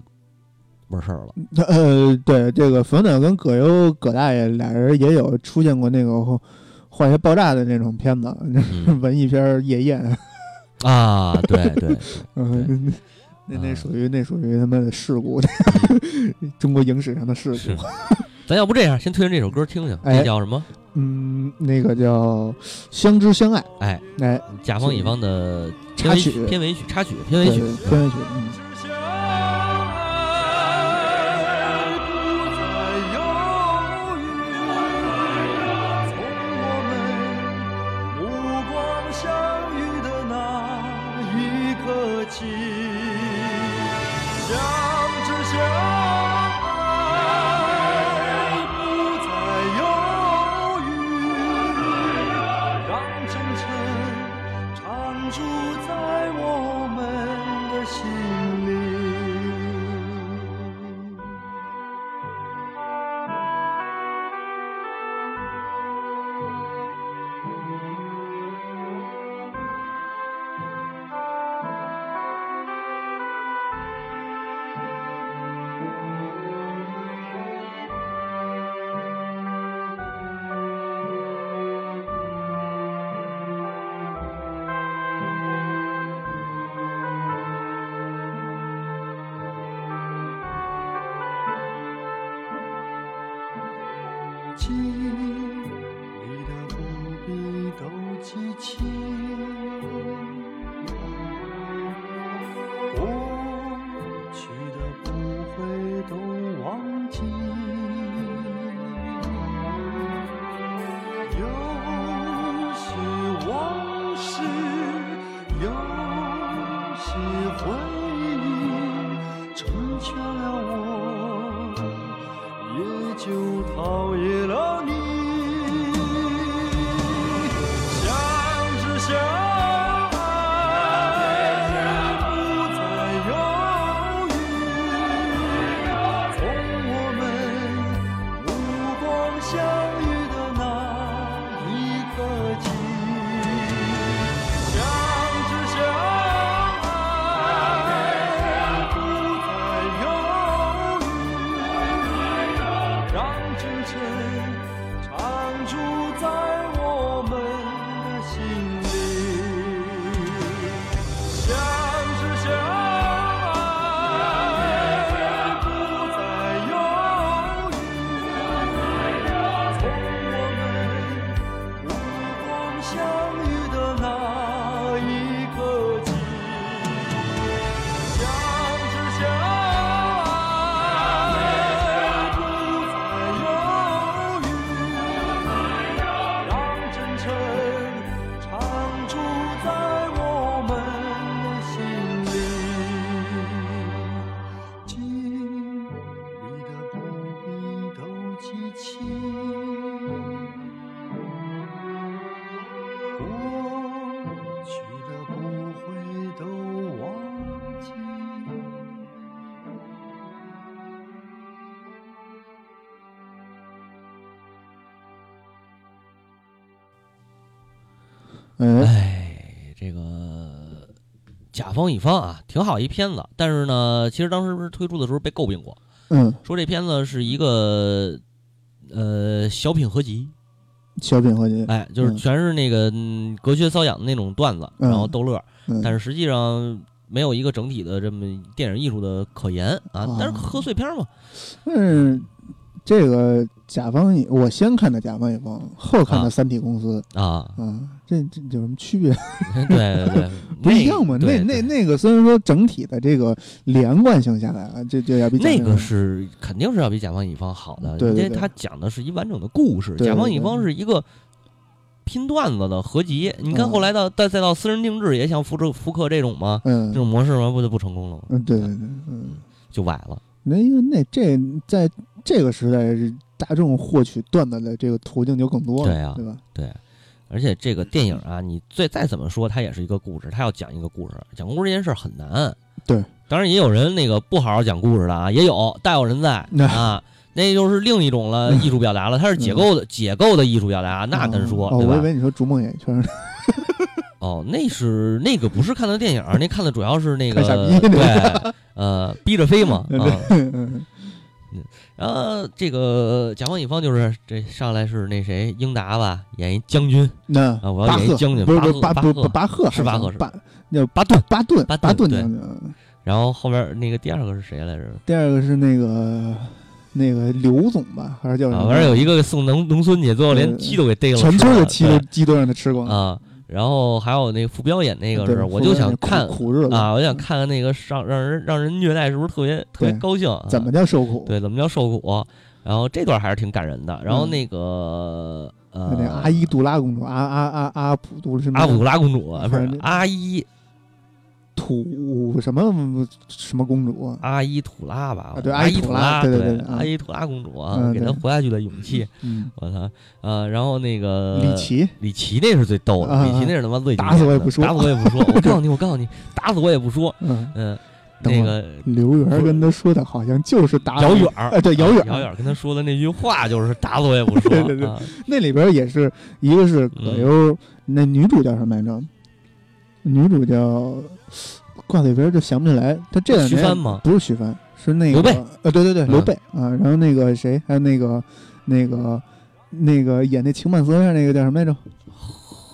完事儿了。呃，对，这个冯导跟葛优葛大爷俩人也有出现过那个化学爆炸的那种片子，嗯 [laughs] 文艺片夜宴，啊，对对，[laughs] 嗯，那 [laughs] 那啊属于那属于他妈的事故，[laughs] 中国影史上的事故。咱要不这样，先推荐这首歌听听，那叫什么？嗯，那个叫《相知相爱》，哎，哎，甲方乙方的插曲曲、片尾曲、插曲、片尾曲片尾曲，嗯。甲方乙方啊，挺好一片子，但是呢，其实当时不是推出的时候被诟病过，嗯，说这片子是一个呃小品合集，小品合集，哎，就是嗯。全是那个、嗯、隔靴搔痒的那种段子，嗯。然后逗乐。但是实际上没有一个整体的这么电影艺术的可言啊啊，但是贺岁片嘛，嗯，这个甲方乙，我先看的甲方乙方，后看的啊三体公司啊，啊，这这有什么区别？对 [laughs] 对对，[laughs] 不一样嘛？那那那个虽然说整体的这个连贯性下来啊，这这要比那个是肯定是要比甲方乙方好的，因为它讲的是一完整的故事。甲方乙方是一个拼段子的合集。你看嗯后来到再再到私人定制，也想复制复刻这种吗？嗯这种模式吗？不就不成功了吗？嗯，对对对，嗯，就崴了。那因为那这在这个时代，是大众获取段子的这个途径就更多了，对啊对吧？对，而且这个电影啊，你最再怎么说，它也是一个故事，它要讲一个故事，讲故事这件事儿很难。对，当然也有人那个不好好讲故事的啊，也有大有人在 [laughs] 那啊。那就是另一种了艺术表达了，它是解构的解构的艺术表达，那咱说哦，对吧我以？为你说逐梦演艺圈，哦，那是那个不是看的电影，那看的主要是那 [laughs] 个对，呃，逼着飞嘛 [laughs] 啊。呃这个甲方乙方就是这上来是那谁英达吧，演一将军，那啊我要演一将军不是巴赫巴巴赫是巴赫是巴叫巴顿巴顿巴顿将军。然后后边那个第二个是谁来着？第二个是那个那个刘总吧，还是叫什，么？反正有一个送农农村去，最后连鸡都给逮了，全村的鸡都鸡都让他吃光了。啊。然后还有那个傅彪演那个对是，我就想看苦苦日子啊，我想看看那个让让人让人虐待是不是特别特别高兴啊？怎么叫受苦？对，怎么叫受苦？然后这段还是挺感人的。然后嗯那个呃，那阿依杜拉公主，阿阿阿阿普杜什么？阿普杜拉公主啊，不是阿依土什么什么公主啊？阿依土拉吧？啊对阿阿依土拉，对对对阿依土拉公主啊，嗯给她活下去的勇气，嗯，我操啊！然后那个李琦，李琦那是最逗的，啊李琦那是他妈最打死我也不说打死我也不说。[laughs] 我告诉你，我告诉你，打死我也不说。嗯，嗯，那个刘源跟他说的好像就是打姚远对，姚远，姚远跟他说的那句话就是打死我也不说。[laughs] 对对对啊那里边也是一个是葛优，那女主叫什么来着？女主叫挂嘴边就想不起来。她这两年徐帆吗不是徐帆，是那个刘备。呃，对对对，嗯刘备啊。然后那个谁，还有那个那个那个演那情满色上那个叫什么来着？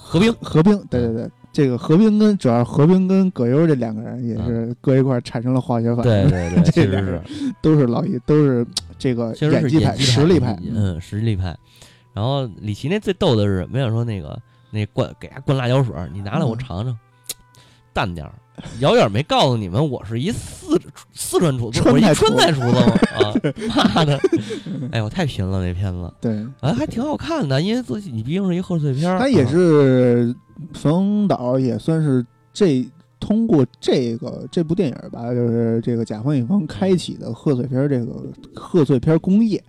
何冰，何冰，对对对。这个何冰跟主要何冰跟葛优这两个人也是搁一块儿产生了化学反应，对对对，[laughs] 这确实是都是老一都是这个演技派、实力派，嗯，实力派。然后李琦那最逗的是，没想说那个那灌给他灌辣椒水儿，你拿来我嗯尝尝，淡点儿。姚远没告诉你们，我是一四四川厨子，我是一川菜厨子吗？啊，[laughs] 妈的！哎呦，太贫了那片子，对。啊，还挺好看的，因为自己你毕竟是一贺岁片儿，他也啊是冯导，也算是这通过这个这部电影吧，就是这个甲方乙方开启的贺岁片儿这个贺岁片儿工业。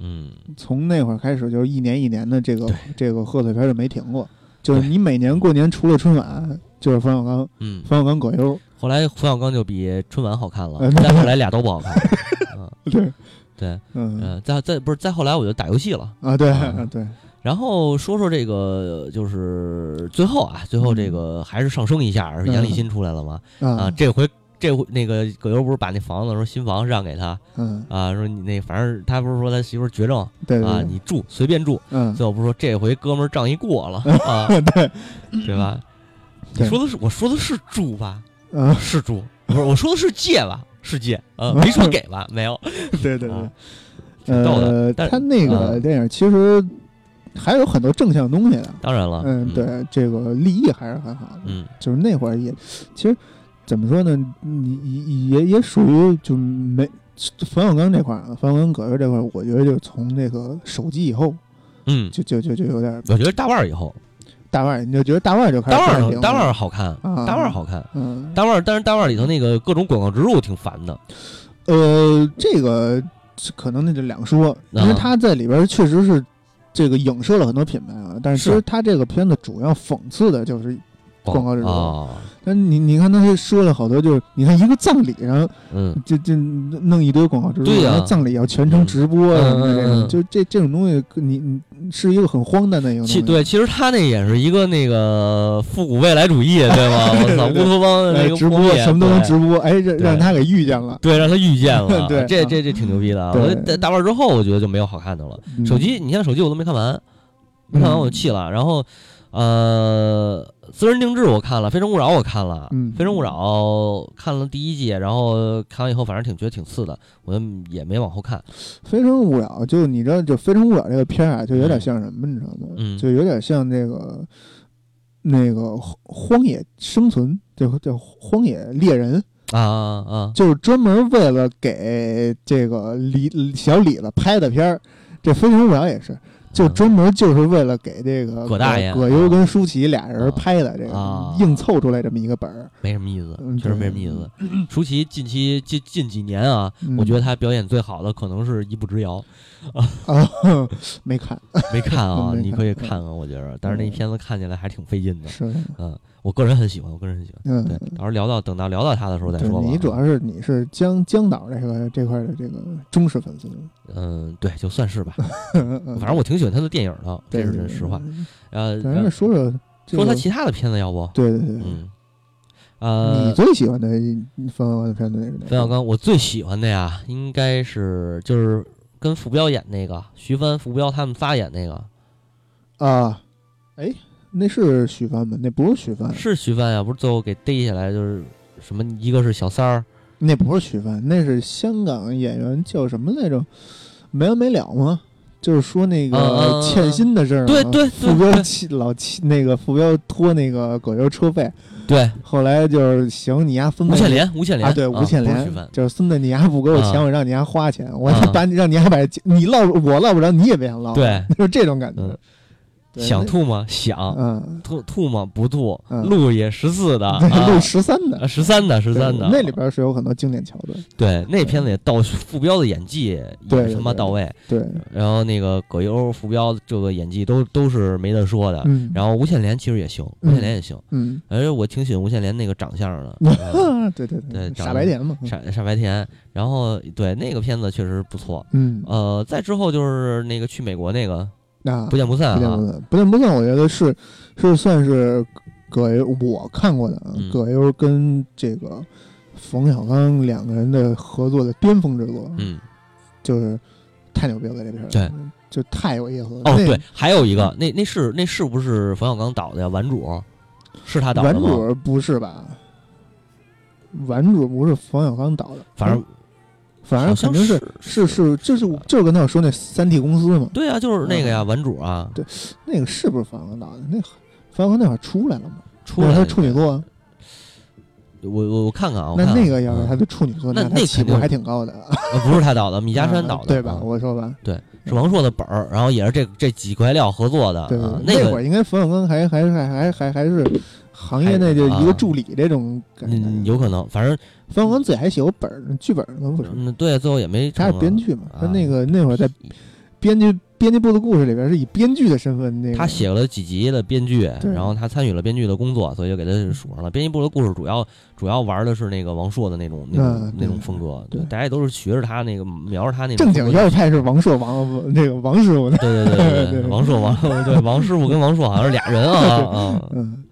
嗯，从那会儿开始，就是一年一年的这个这个贺岁片儿就没停过。就是你每年过年除了春晚，就是冯小刚、嗯，冯小刚、葛优。后来冯小刚就比春晚好看了 [laughs] 嗯，但后来俩都不好看。[laughs] 嗯，对对，嗯呃，再再不是再后来我就打游戏了。啊，对啊对，然后说说这个，就是最后啊，最后这个还是上升一下，是杨立新出来了嘛？啊，啊，这回这回那个葛优不是把那房子说新房让给他嗯，啊，说你那反正他不是说他媳妇绝症啊，对对对，你住随便住。嗯，最后不是说这回哥们儿仗义过了 [laughs] 啊，对，对吧？你说的是我说的是住吧？啊，是住，不是我说的是借吧？是借啊，[laughs] 没说给吧？没有。对对对啊。挺逗的呃，但他那个啊电影其实还有很多正向东西的。当然了，嗯，，对，这个立意还是很好的。嗯就是那会儿也，其实怎么说呢，你也也也属于就没冯小刚这块儿啊，冯小刚、葛优这块儿，我觉得就从那个手机以后，嗯，就就就就有点我觉得大腕儿以后，大腕儿，你就觉得大腕儿就开大始不太平腕儿大腕儿好看，啊大腕儿好看，嗯大腕儿，但是大腕儿里头那个各种广告植入挺烦的。呃，这个可能那就两说，因为啊他在里边确实是这个影射了很多品牌啊，但是其实他这个片子主要讽刺的就是广告制作。啊，但你你看他说了好多，就是你看一个葬礼上，嗯，这这弄一堆广告植入，对呀葬礼要全程直播嗯什么的，就这这种东西，你你是一个很荒诞的一个。其对，其实他那也是一个那个复古未来主义，对吗？[laughs] 我操，乌托邦的那个哎直播什么都能直播，哎，让让他给遇见了。对，让他遇见了，[laughs] 对啊这这这挺牛逼的啊。我大大腕之后，我觉得就没有好看的了。嗯手机，你像手机我都没看完，没看完我就气了。然后，呃，私人定制我看了，《非诚勿扰》我看了，嗯非诚勿扰》看了第一季，然后看完以后，反正挺觉得挺次的，我就也没往后看。《非诚勿扰》就你知道，就《非诚勿扰》这个片儿啊，就有点像什么，你知道吗？嗯就有点像那个那个荒荒野生存，就叫荒野猎人，啊啊啊！就是专门为了给这个李小李子拍的片儿。这《非诚勿扰》也是，就专门就是为了给这个葛大爷葛优跟舒淇俩人啊拍的，这啊个硬凑出来这么一个本儿。没什么意思，嗯确实没什么意思。舒淇近期近近几年啊，嗯我觉得她表演最好的可能是一步之遥，啊，[laughs] 没看，没看啊，[laughs] 你可以看看，我觉得，但是那嗯片子看起来还挺费劲的。是，嗯，我个人很喜欢，我个人很喜欢。嗯，对，到时候聊到等到聊到他的时候再说吧。你主要是你是江江导这个这块的这个忠实粉丝，嗯，对，就算是吧。反 [laughs] 反正我挺喜欢他的电影的，这是实话。呃，咱们说说这个说他其他的片子，要不？对对对，嗯，呃你，最喜欢的冯小刚的片子是哪个？冯小刚，我最喜欢的呀，应该是就是跟傅彪演那个，徐帆、傅彪他们仨演那个，啊，哎，那是许帆吗？那不是许帆，是徐帆呀？不是最后给逮下来，就是什么？一个是小三儿，那不是许帆，那是香港演员叫什么来着？没完没了吗？就是说那个嗯欠薪的事儿嘛，对对对付彪老气那个付彪拖那个葛优车费，对，后来就是行，你丫分吴倩莲，吴倩莲啊，对，吴倩莲就是孙子，你丫不给我钱，啊我让你丫花钱，我 [laughs] 把你让你丫把你落我落不着，你也别想落，对，[laughs] 就是这种感觉嗯。对想吐吗？想，嗯，吐吐吗？不吐，嗯路也十四的，[laughs] 对，啊录十三的，十三的，十三的，那里边是有很多经典桥段。对那片子也到傅彪的演技也他妈到位，对，然后那个葛优、傅彪这个演技都都是没得说的。嗯，然后吴倩莲其实也行，吴嗯倩莲也行，嗯，而且我挺喜欢吴倩莲那个长相的，[laughs] 对对对傻白甜嘛，傻傻白甜。然后对那个片子确实不错。嗯，呃，再之后就是那个去美国那个啊，不见不散啊，不见不散，不见不散，我觉得是是算是葛优我看过的葛优跟这个冯小刚两个人的合作的巅峰之作，嗯，就是太牛逼了这片儿，对，就太有意思了。哦对，还有一个那那是那是不是冯小刚导的呀？顽主是他导的顽吗？主不是吧？顽主不是冯小刚导的，反正反正肯定是是是是，就是就是刚才我说那三 T 公司嘛，对啊，就是那个呀，文主啊，对那个是不是冯小刚导的？那冯小刚那会儿出来了吗？出来那是他处女座啊。我我我看看啊，那那个要是他嗯的处女座，[laughs] 那那起步还挺高的。呃不是他导的，米家山 [laughs] 导的，对吧？嗯我说吧，对，是王朔的本儿，然后也是这这几块料合作的，对，啊那那个会儿应该冯小刚还还还还还还是行业内就一个助理这种感觉。嗯有可能，反正冯小刚自己还写过本儿剧本呢，不是？嗯对，最后也没成他是啊编剧嘛？他啊那个那会儿在编剧编辑部的故事里边是以编剧的身份那个。他写了几集的编剧，然后他参与了编剧的工作，所以就给他数上了。编辑部的故事主要主要玩的是那个王朔的那种那种嗯那种风格，对大家也都是学着他那个瞄着他那种正经要派是王朔王那个王师傅的。对对对对对对，[laughs] 王朔王 [laughs] 对王师傅跟王朔好像是俩人啊啊嗯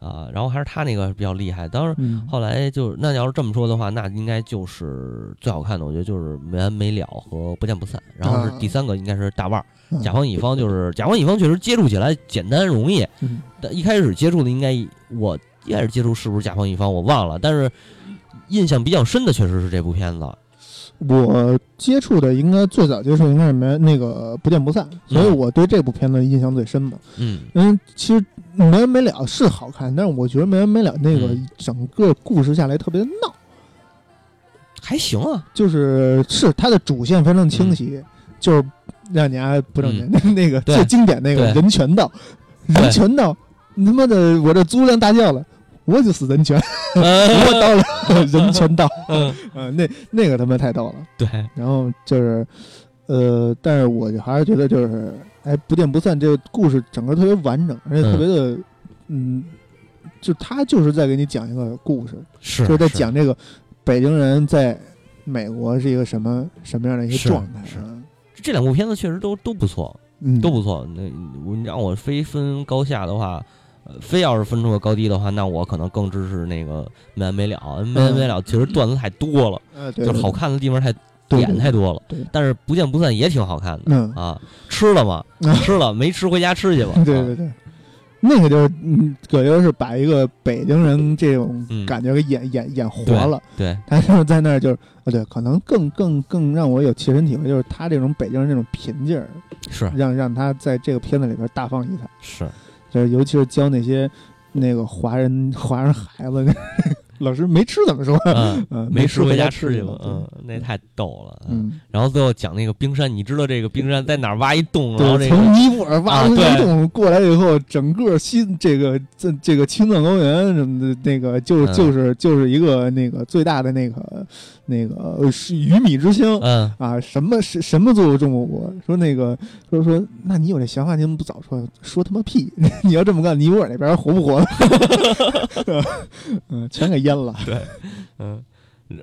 啊，然后还是他那个比较厉害。当时嗯，后来就那要是这么说的话，那应该就是最好看的，我觉得就是没完没了和不见不散。然后是啊第三个应该是大腕儿，嗯甲方乙方就是甲方乙方确实接触起来简单容易，嗯但一开始接触的应该我一开始接触是不是甲方乙方我忘了，但是印象比较深的确实是这部片子。我接触的应该最早接触应该是没那个不见不散，所以嗯我对这部片子印象最深嘛。嗯。嗯，其实没完没了是好看，但是我觉得没完没了那个嗯。整个故事下来特别闹，还行啊，就是是它的主线非常清晰，就是让你家不挣钱，[laughs] 那个最经典那个人权道，人权道，你他妈的我这租辆大轿了。我就是人权，[laughs] 我到了 [laughs] 人权道，嗯，[laughs] 嗯，那那个他妈太逗了。对，然后就是，呃，但是我就还是觉得就是，哎，不见不散这个故事整个特别完整，而且特别的，嗯，就他就是在给你讲一个故事，是就是在讲这个北京人在美国是一个什么什么样的一个状态。是。嗯。这两部片子确实都都不错，嗯，都不错。那我你让我非分高下的话，呃，非要是分出个高低的话，那我可能更支持那个没完没了。没完没了，其实段子太多了，就是好看的地方太对点太多了对。但是不见不散也挺好看的嗯，啊。吃了吗？嗯 [laughs] 吃了，没吃回家吃去吧。[laughs] 啊对对对，那个就是嗯，葛优是把一个北京人这种嗯感觉给演演演活了。对，他就是在那儿就是，哦对，可能更更更让我有切身体会，就是他这种北京人这种贫劲儿，是让让他在这个片子里边大放异彩。是，就是尤其是教那些那个华人华人孩子，老师没吃怎么说？[laughs] 没吃回家家吃去吧吧。。嗯，那太逗了。嗯，然后最后讲那个冰山，你知道这个冰山在哪儿挖一洞，然后，这个从尼泊尔挖出一洞过来以后，整个新这个这这个青藏高原什么的，那个就嗯就是就是一个那个最大的那个那个呃是鱼米之乡。嗯啊，什么什什么作为中国国？说那个说说，那你有这想法，你怎么不早说？说他妈屁！[laughs] 你要这么干，尼泊尔那边活不活？[laughs] 嗯，全给淹了。嗯，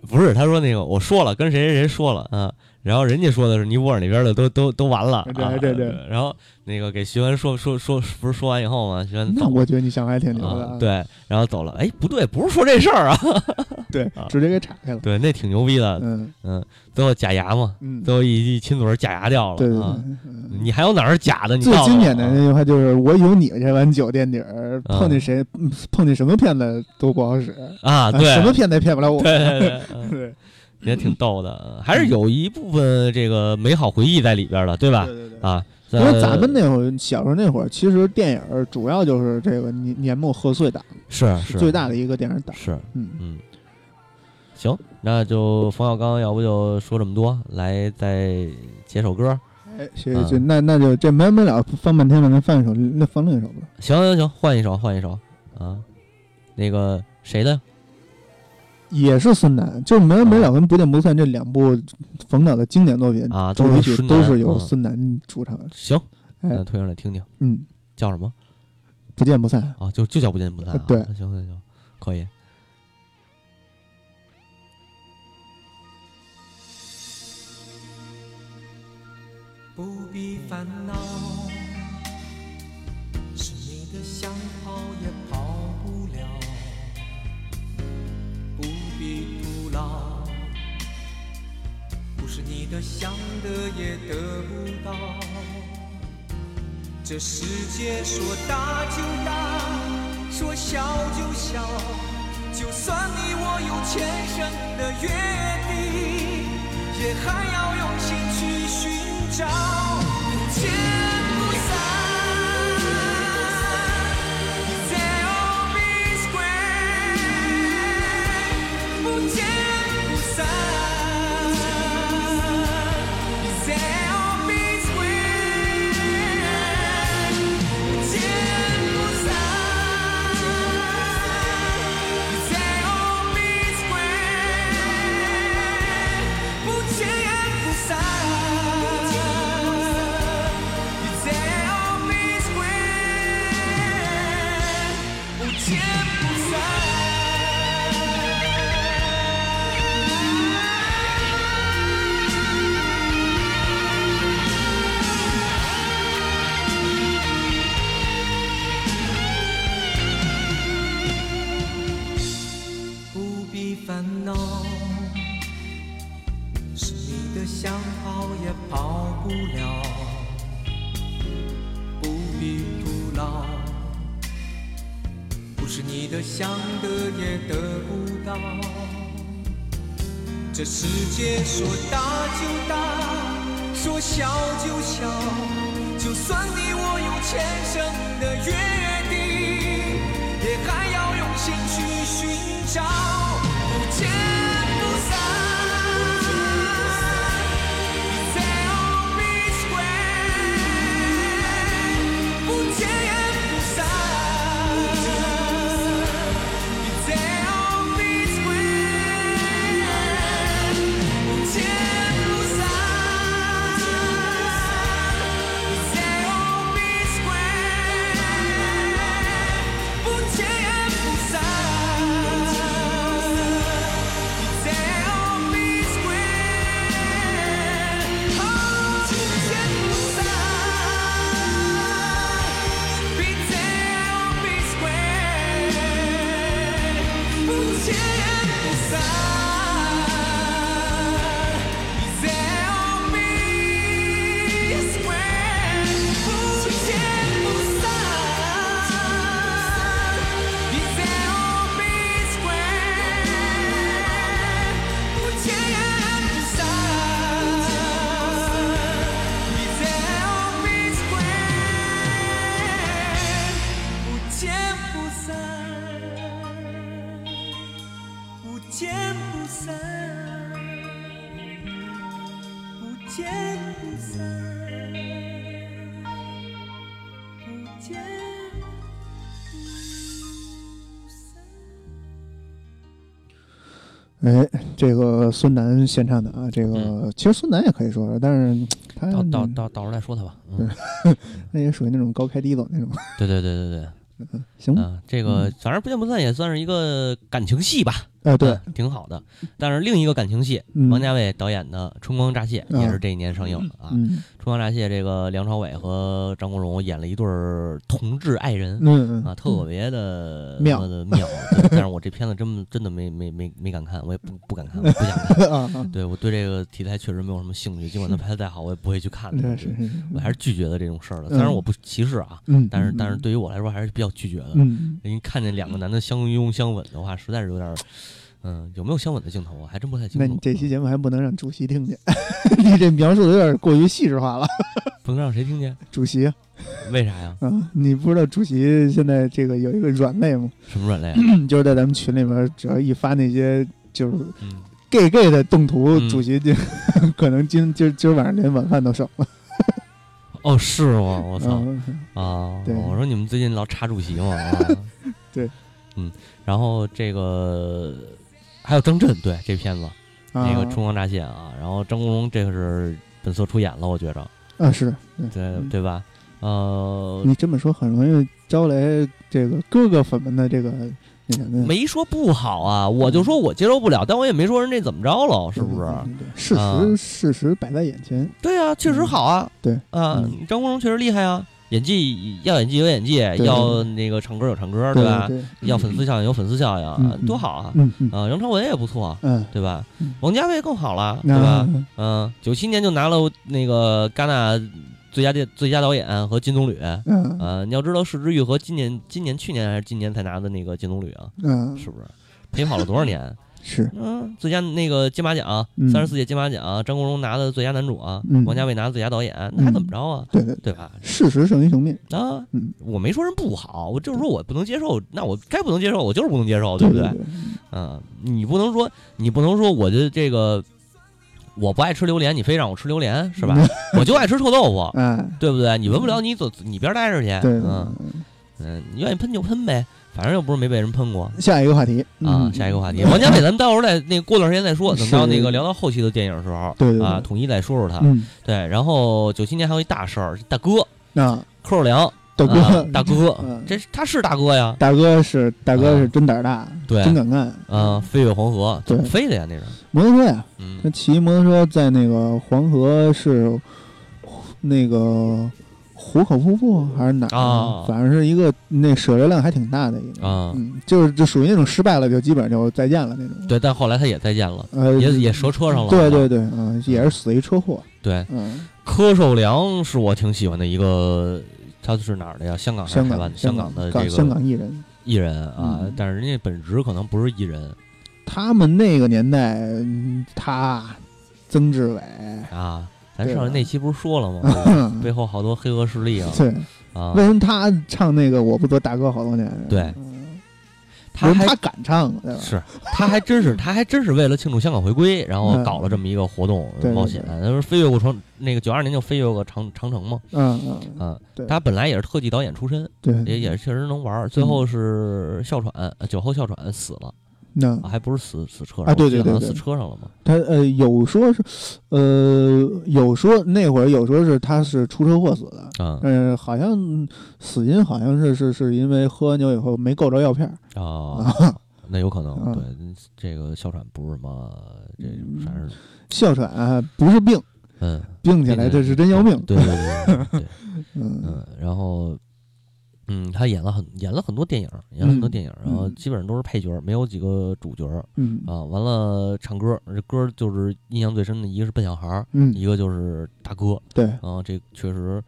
不是，他说那个我说了，跟谁谁谁说了啊，然后人家说的是尼泊尔那边的都都都完了，对啊对对。然后那个给徐文说说说，不是说完以后吗？徐文那我觉得你想法还挺牛的。啊，对，然后走了，哎，不对，不是说这事儿啊，[laughs] 对啊，直接给岔开了。对，那挺牛逼的，嗯。嗯，最后假牙嘛，嗯，最后一一亲嘴假牙掉了，对对对。你还有哪儿是假的？你最经典的那句话就是：“我有你这碗酒垫底儿，啊。碰见谁嗯碰见什么骗子都不好使，啊，对，什么骗子也骗不了我。”对对 [laughs] 对也挺逗的，还是有一部分这个美好回忆在里边的，对吧？对对对。啊，因为咱们那会儿小时候那会儿，其实电影主要就是这个年年末贺岁档，是是最大的一个电影档。是，嗯，嗯，行，那就冯小刚，要不就说这么多，来再解首歌。哎，行啊就那那就这没完没了放半天了，咱放一首，那放另一首吧。行行行，换一首，换一首啊，那个谁的？也是孙楠，就是没完没了跟不见不散这两部冯导的经典作品啊主题曲都是由嗯孙楠主唱的。行，哎那，推上来听听，嗯，叫什么？不见不散。啊，就就叫不见不散、啊。对行行行，可以。不必烦恼，是你的想跑也到，不是你的想得也得不到。这世界说大就大，说小就小，就算你我有前生的约定，也还要用心去寻找，不见不散。They'll be square，不见想跑也跑不了，不必徒劳，不是你的想得也得不到。这世界说大就大，说小就小，就算你我有前生的约这个孙楠献唱的啊，这个、其实孙楠也可以说说，但是他到到到到时候再说他吧。嗯，[laughs] 那也属于那种高开低走那种。对对对对对，[laughs] 行吧，嗯，这个反正不见不散也算是一个感情戏吧。哎对嗯挺好的。但是另一个感情戏，嗯王家卫导演的《春光乍泄》啊也是这一年上映的啊。嗯春光乍泄》这个梁朝伟和张国荣演了一对儿同志爱人，啊，特别的妙的妙。但是我这片子真真的没没没没敢看，我也不不敢看，我不想看。[laughs] 对我对这个题材确实没有什么兴趣，尽管他拍的再好，我也不会去看的。我还是拒绝的这种事儿的。嗯虽然我不歧视啊，嗯但是嗯但是对于我来说还是比较拒绝的。嗯因为看见两个男的相拥相吻的话，实在是有点儿，嗯，有没有相吻的镜头啊？还真不太清楚。那你这期节目还不能让主席听见，[laughs] 你这描述的有点过于细致化了。[laughs] 不能让谁听见？主席啊，为啥呀？啊，你不知道主席现在这个有一个软肋吗？什么软肋啊？[clears throat] 就是在咱们群里面，只要一发那些就是嗯 gay gay 的动图，嗯主席就 [laughs] 可能今今今晚上连晚饭都省了。哦，是吗？我操嗯啊！对我说你们最近老插主席嘛啊？对，嗯，然后这个还有张震，对这片子那个啊《春光乍泄》啊，然后张国荣这个是本色出演了，我觉着，啊是，对对对吧？呃，你这么说很容易招来这个哥哥粉们的这个。没说不好啊，我就说我接受不了，但我也没说人家怎么着了，是不是？事啊实事实摆在眼前。对啊，确实好啊。对啊，嗯张国荣确实厉害啊，演技要演技有演技，要那个唱歌有唱歌，对吧？要粉丝效应有粉丝效应多好啊！啊，梁朝伟也不错，嗯对吧嗯？王家卫更好了，对吧？嗯，九七年就拿了那个戛纳最佳电最佳导演和金棕榈。嗯啊，你要知道，《是之愈合》今年今年去年还是今年才拿的那个金棕榈啊，嗯是不是？陪跑了多少年？是。嗯，最佳那个金马奖，嗯。三十四届金马奖，张国荣拿的最佳男主啊，嗯。王家卫拿的最佳导演，那还怎么着啊？对对对。吧？事实胜于雄辩。啊，嗯。我没说人不好，我就是说我不能接受，那我该不能接受，我就是不能接受，对不对？嗯，你不能说，你不能说我的这个我不爱吃榴莲，你非让我吃榴莲是吧？[laughs] 我就爱吃臭豆腐，哎，对不对？你闻不了，你走你边待着去，嗯。嗯，你愿意喷就喷呗，反正又不是没被人喷过。下一个话题啊，嗯。下一个话题，王家卫，咱们到时候再那过段时间再说，[laughs] 等到那个聊到后期的电影的时候，对啊，统一再说说他。嗯。对，然后九七年还有一大事儿，大哥啊，柯受良，大哥。啊大哥。[laughs] 嗯，这他是大哥呀，大哥是大哥是真胆儿大，啊对。真敢干。啊，飞越黄河怎么对。飞的呀？那是，摩托车呀，嗯。他骑摩托车在那个黄河是那个壶口瀑布还是哪儿啊反正是一个那舍流量还挺大的一个，啊，嗯，就是就属于那种失败了就基本上就再见了那种。对，但后来他也再见了，呃，也也折车上了。对对对，嗯，也是死于车祸。对，嗯，柯受良是我挺喜欢的一个，他是哪儿的呀？香港还是香港台湾？香港的这个香港艺人，艺人啊嗯，但是人家本职可能不是艺人他们那个年代，嗯他曾志伟，啊。咱上那期不是说了吗？[laughs] 背后好多黑恶势力啊。对，啊，为什么他唱那个我不做大哥好多年？对。嗯。他还敢唱，对吧？是，他还真是，[laughs] 他还真是为了庆祝香港回归，然后嗯。搞了这么一个活动冒险。他说飞越过长那个九二年就飞越过长长城嘛，嗯嗯，啊，他本来也是特技导演出身，对，也也确实能玩儿，最后是哮喘，呃酒后哮喘死了，那啊还不是死死车上，啊对对对对死车上了嘛，他呃有说是，呃有说那会儿有说是他是出车祸死的，嗯呃好像死因好像是是是因为喝完酒以后没够着药片儿，啊，那有可能，[laughs] 嗯对，这个哮喘不是什么，这反正哮喘啊不是病，嗯，病起来这是真要命。对对对对对，[laughs] 嗯嗯，然后嗯，他演了很演了很多电影，演了很多嗯电影，然后嗯基本上都是配角，没有几个主角嗯啊。完了，唱歌，这歌就是印象最深的一个是笨小孩儿，嗯一个就是大哥对，啊。这确实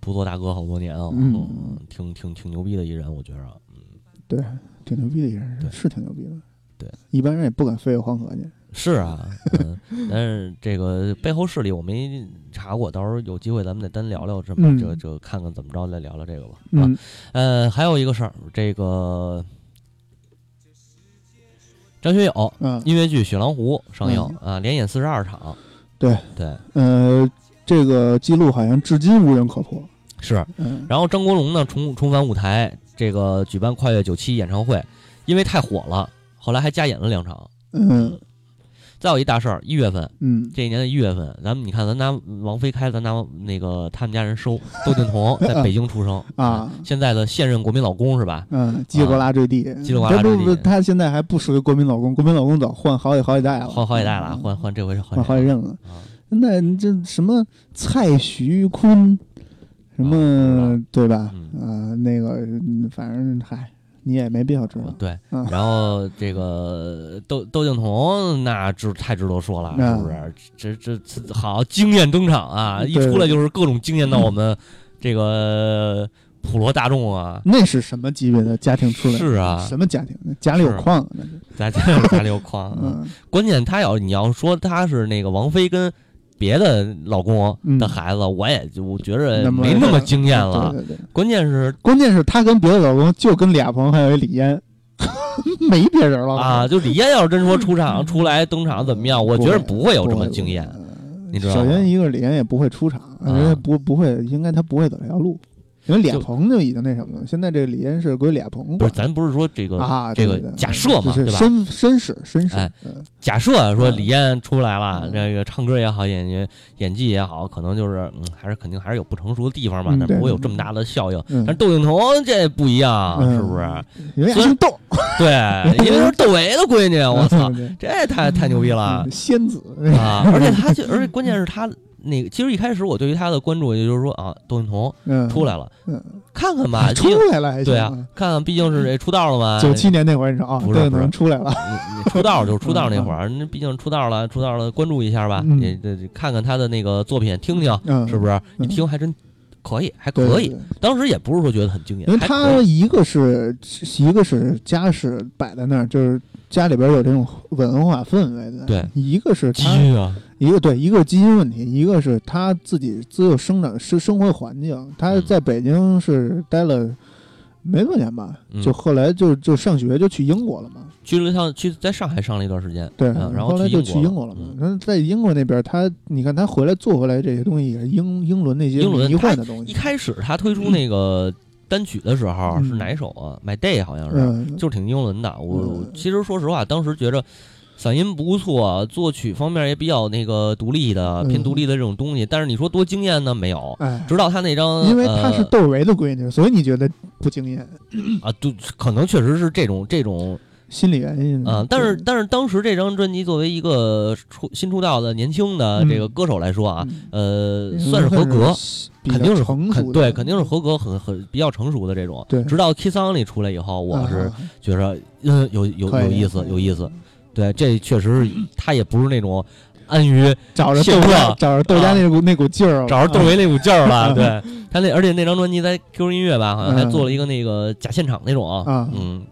不做大哥好多年啊，嗯嗯，挺挺挺牛逼的一人，我觉着。嗯对，挺牛逼的一人，对是挺牛逼的。对，一般人也不敢飞越黄河去。是啊，嗯，但是这个背后势力我没查过，到时候有机会咱们得单聊聊这么、嗯这这看看怎么着再聊聊这个吧。啊，嗯呃，还有一个事儿，这个张学友嗯音乐剧《雪狼湖》上映、嗯啊，连演四十二场。对对，呃，这个记录好像至今无人可破。是。嗯然后张国荣呢重重返舞台，这个举办跨越九七演唱会，因为太火了，后来还加演了两场。嗯再有一大事儿，一月份，嗯这一年的一月份，咱们你看，咱拿王菲开，咱拿那个他们家人收，窦靖童 [laughs] 在北京出生啊，现在的现任国民老公是吧？嗯，叽里呱啦坠地，叽里呱啦坠地他现在还不属于国民老公，国民老公早换好几好几代了，换好几代了，换换这回是换好几任了。啊那这什么蔡徐坤，什么、对吧？嗯啊，那个嗯反正嗨，你也没必要知道。对，啊然后这个窦窦靖童那值太值得说了，啊是不是？这这这好惊艳登场啊！一出来就是各种惊艳到我们这个普罗大众啊！那是什么级别的家庭出来？是啊什么家庭？家里有是矿，那是。家家里有矿，嗯关键他要你要说他是那个王菲跟别的老公的孩子，我也就我觉着没那么惊艳了。对对对。关键是关键是他跟别的老公就跟俩朋友还有一李嫣，[laughs] 没别人了。啊，就李嫣要是真说出场出来登场怎么样，我觉得不会有这么惊艳，你知道吗？首先一个李嫣也不会出场，啊。人家不不会，应该她不会走这条路。因为俩鹏就已经那什么了，现在这个李嫣是归俩鹏管不是，咱不是说这个啊，这个假设嘛，对吧？绅绅士绅士，哎嗯，假设说李嫣出来了，这个唱歌也好，演演演技也好，可能就是嗯，还是肯定还是有不成熟的地方嘛，嗯对但不会有这么大的效应。嗯但是窦靖童这不一样，嗯是不是？因为窦，[laughs] 对，因为是窦唯的闺女，我操，[laughs] 这太太牛逼了嗯仙子啊！[laughs] 而且他就，而且关键是他那个，其实一开始我对于他的关注，也就是说啊，窦靖童嗯出来了，嗯，看看吧，出毕竟来了对啊，看看毕竟是这出道了嘛，九七年那会儿你说啊，对，不是不是出来了，你你出道就是出道那会儿，那毕竟出道了，出道了，关注一下吧，嗯你这这看看他的那个作品，听听，嗯是不是？嗯一听还真可以，还可以对对。当时也不是说觉得很惊艳，因为他一个是一个是家世摆在那儿，就是家里边有这种文化氛围的，对一个是基他因啊，一个对，一个是基因问题，一个是他自己自幼生长生生活环境。他嗯在北京是待了没多年吧，嗯就后来就就上学就去英国了嘛。去了一趟，去在上海上了一段时间，对，嗯然后后来就去英英国了嘛嗯。在英国那边，他你看他回来做回来这些东西，也是英英伦那些迷幻的东西。一开始他推出那个单曲的时候嗯是哪首啊？My Day 好像是，嗯就是挺英伦的。我其实说实话，当时觉着。嗓音不错，作曲方面也比较那个独立的，偏嗯独立的这种东西。但是你说多惊艳呢？没有。哎，直到他那张，因为他是呃窦唯的闺女，所以你觉得不惊艳，啊，就可能确实是这种这种心理原因啊、但是但是当时这张专辑作为一个出新出道的年轻的这个歌手来说啊，呃，嗯算是合格，肯定是成熟的对，肯定是合格，很很比较成熟的这种。对直到 Kiss Only 出来以后，我是啊觉着嗯有有有意思有意思。对，这确实是他也不是那种安于找着现窦家状找着窦家那股那股劲儿了，找着窦唯那股劲儿了。[laughs] 啊对他那，而且那张专辑在 QQ 音乐吧，好像还嗯做了一个那个假现场那种啊嗯。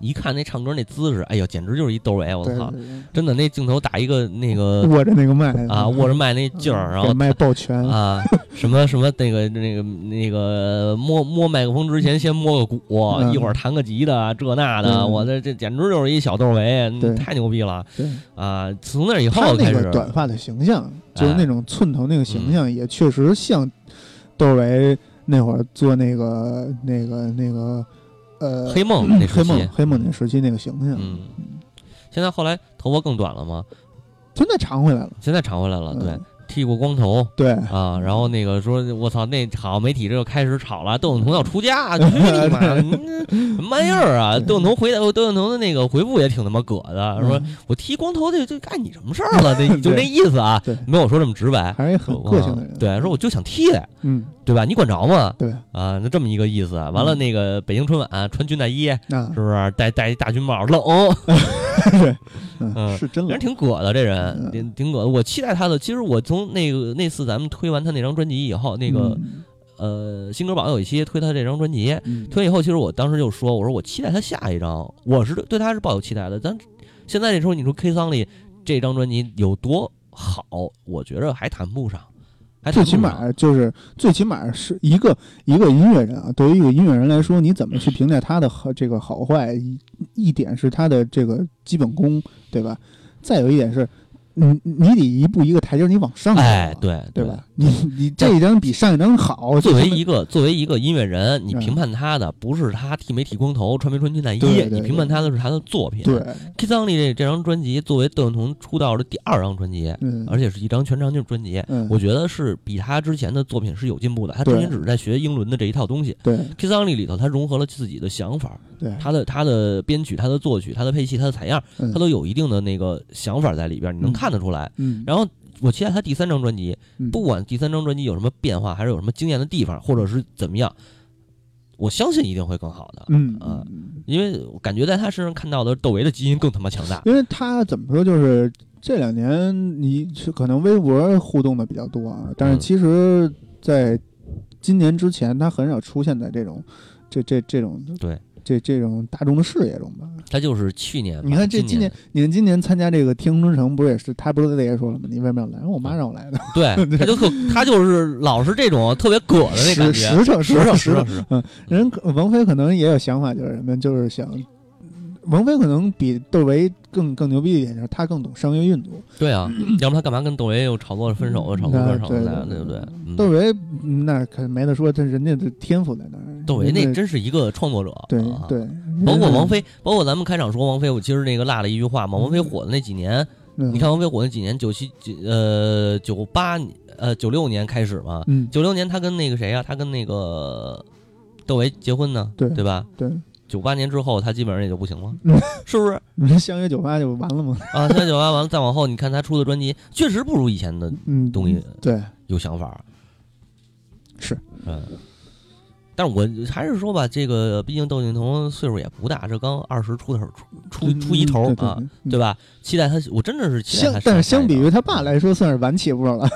一看那唱歌那姿势，哎呦，简直就是一窦唯！我操真的那镜头打一个那个握着那个麦啊，握着麦那劲儿，然后给麦抱拳。啊，什么什么那个那个那个摸摸麦克风之前先摸个鼓，嗯。一会儿弹个吉的，这那的，嗯。我这这简直就是一小窦唯，太牛逼了。对。啊！从那以后开始，短发的形象，就是哎。那种寸头那个形嗯。象，也确实像窦唯那会儿做那个那个那个呃黑梦那时黑期梦黑梦那时期那个形象，嗯，现在后来头发更短了吗？现在长回来了。现在长回来了，对嗯。剃过光头对，啊，然后那个说，我操，那好媒体这就开始吵了，窦靖童要出家，去 [laughs] 你妈，什么玩意儿啊？窦靖童回答，窦靖童的那个回复也挺他妈葛的，说嗯我剃光头这这干你什么事儿了？那就那意思啊，没有说这么直白，还是很个性的人。啊对，说我就想剃，嗯，对吧？你管着吗？对啊，那这么一个意思。完了，那个北京春晚穿军大衣，啊是，不是戴戴一大军帽，冷，[laughs] 对，嗯嗯，是真冷人。挺葛的，这人嗯挺挺葛的。我期待他的。其实我从那个那次咱们推完他那张专辑以后，那个呃新歌榜有一期推他这张专辑，嗯，推完以后，其实我当时就说，我说我期待他下一张，我是对他是抱有期待的。咱现在这时候你说 K 桑里这张专辑有多好，我觉着还谈不上，还最起码就是最起码是一个一个音乐人啊，对于一个音乐人来说，你怎么去评价他的好这个好坏？一一点是他的这个基本功，对吧？再有一点是，你你得一步一个台阶你往上哎，对对吧？你你这一张比上一张好，作为一个作为一个音乐人，你嗯评判他的不是他剃没剃光头、穿没穿军大衣，你评判他的是他的作品。对，K 桑利这这张专辑作为窦靖童出道的第二张专辑，嗯，而且是一张全长镜专辑，嗯我觉得是比他之前的作品是有进步的。他之对前只是在学英伦的这一套东西对，K 桑利里头他融合了自己的想法，对，他的他的编曲、他的作曲、他的配器、他的采样，嗯他都有一定的那个想法在里边，你能嗯看得出来。嗯，然后我期待他第三张专辑，嗯不管第三张专辑有什么变化，还是有什么惊艳的地方，或者是怎么样，我相信一定会更好的。嗯啊嗯因为我感觉在他身上看到的窦唯的基因更他妈强大。因为他怎么说，就是这两年你是可能微博互动的比较多啊，但是嗯其实在今年之前，他很少出现在这种这这这种对这这种大众的视野中吧。他就是去年，你看这今今年，你看今年参加这个天空之城，不是也是他不是在也说了吗？你为什么要来？我妈让我来的。对，[laughs] 他就特他就是老是这种特别葛的那感觉，实实诚实诚诚实诚实诚。嗯，人可王菲可能也有想法，就是什么，就是想。王菲可能比窦唯更更牛逼一点，就是她更懂商业运作。对啊，[clears throat] 要不她干嘛跟窦唯又炒作分手，又炒作嗯分手的，对对不对？嗯窦唯嗯那可没得说，他人家的天赋在那儿。窦唯那真是一个创作者，对啊对，包括王菲，包括咱们开场说王菲，我其实那个落了一句话嘛，王菲火的那几年，嗯，你看王菲火那几年，九七九呃九八呃九六年开始嘛，嗯，九六年她跟那个谁啊，她跟那个窦唯结婚呢，对对吧？对，九八年之后，他基本上也就不行了，嗯 [laughs] 是不是？你说相约九八就完了吗？啊，相约九八完了，再往后，你看他出的专辑，[laughs] 确实不如以前的嗯，东西对，有想法，是，嗯。但是我还是说吧，这个毕竟窦靖童岁数也不大，这刚二十出头，出出出一头啊，对对吧？期待他，我真的是期待他相但是相比于他爸来说，算是晚起步了。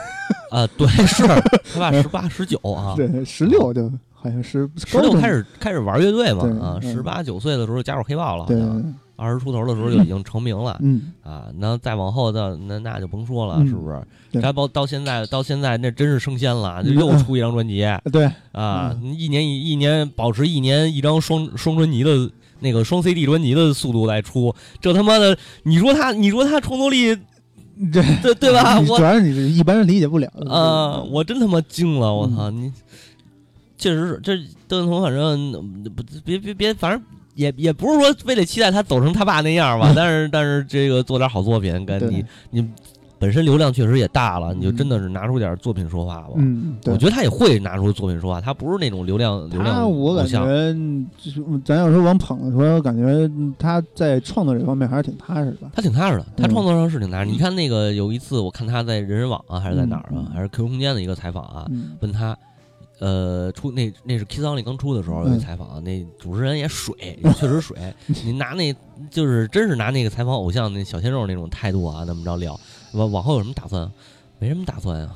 啊，对，是他爸十八十九啊，[laughs] 对，十六就好像是十六开始开始玩乐队嘛啊，嗯十八九岁的时候加入黑豹了，好，像二十出头的时候就已经成名了嗯，啊，那再往后的那那就甭说了，嗯是不是？对该包到现在到现在那真是升仙了，嗯又出一张专辑 [laughs] 对，啊，一年一一年保持一年一张双双专辑的那个双 CD 专辑的速度来出，这他妈的，你说他你说他创作力对对对吧？我你主要是你一般人理解不了啊，我真他妈惊了！我嗯操你，确实是这窦靖童，反正不别别别，反正也也不是说非得期待他走成他爸那样吧，[laughs] 但是但是这个做点好作品，跟你你本身流量确实也大了，你就真的是拿出点作品说话吧。我觉得他也会拿出作品说话，他不是那种流量流量他我感。觉就是咱要说往捧的时候，感觉他在创作这方面还是挺踏实的。他挺踏实的，他嗯创作上是挺踏实。你看那个有一次，我看他在人人网啊，还是在哪儿啊嗯，还是 QQ 空间的一个采访啊，嗯问他，呃，出那那是 Kiss Only 刚出的时候采访，那主持人也水，[laughs] 确实水。[laughs] 你拿那就是真是拿那个采访偶像那小鲜肉那种态度啊，那么着聊，往往后有什么打算？没什么打算呀，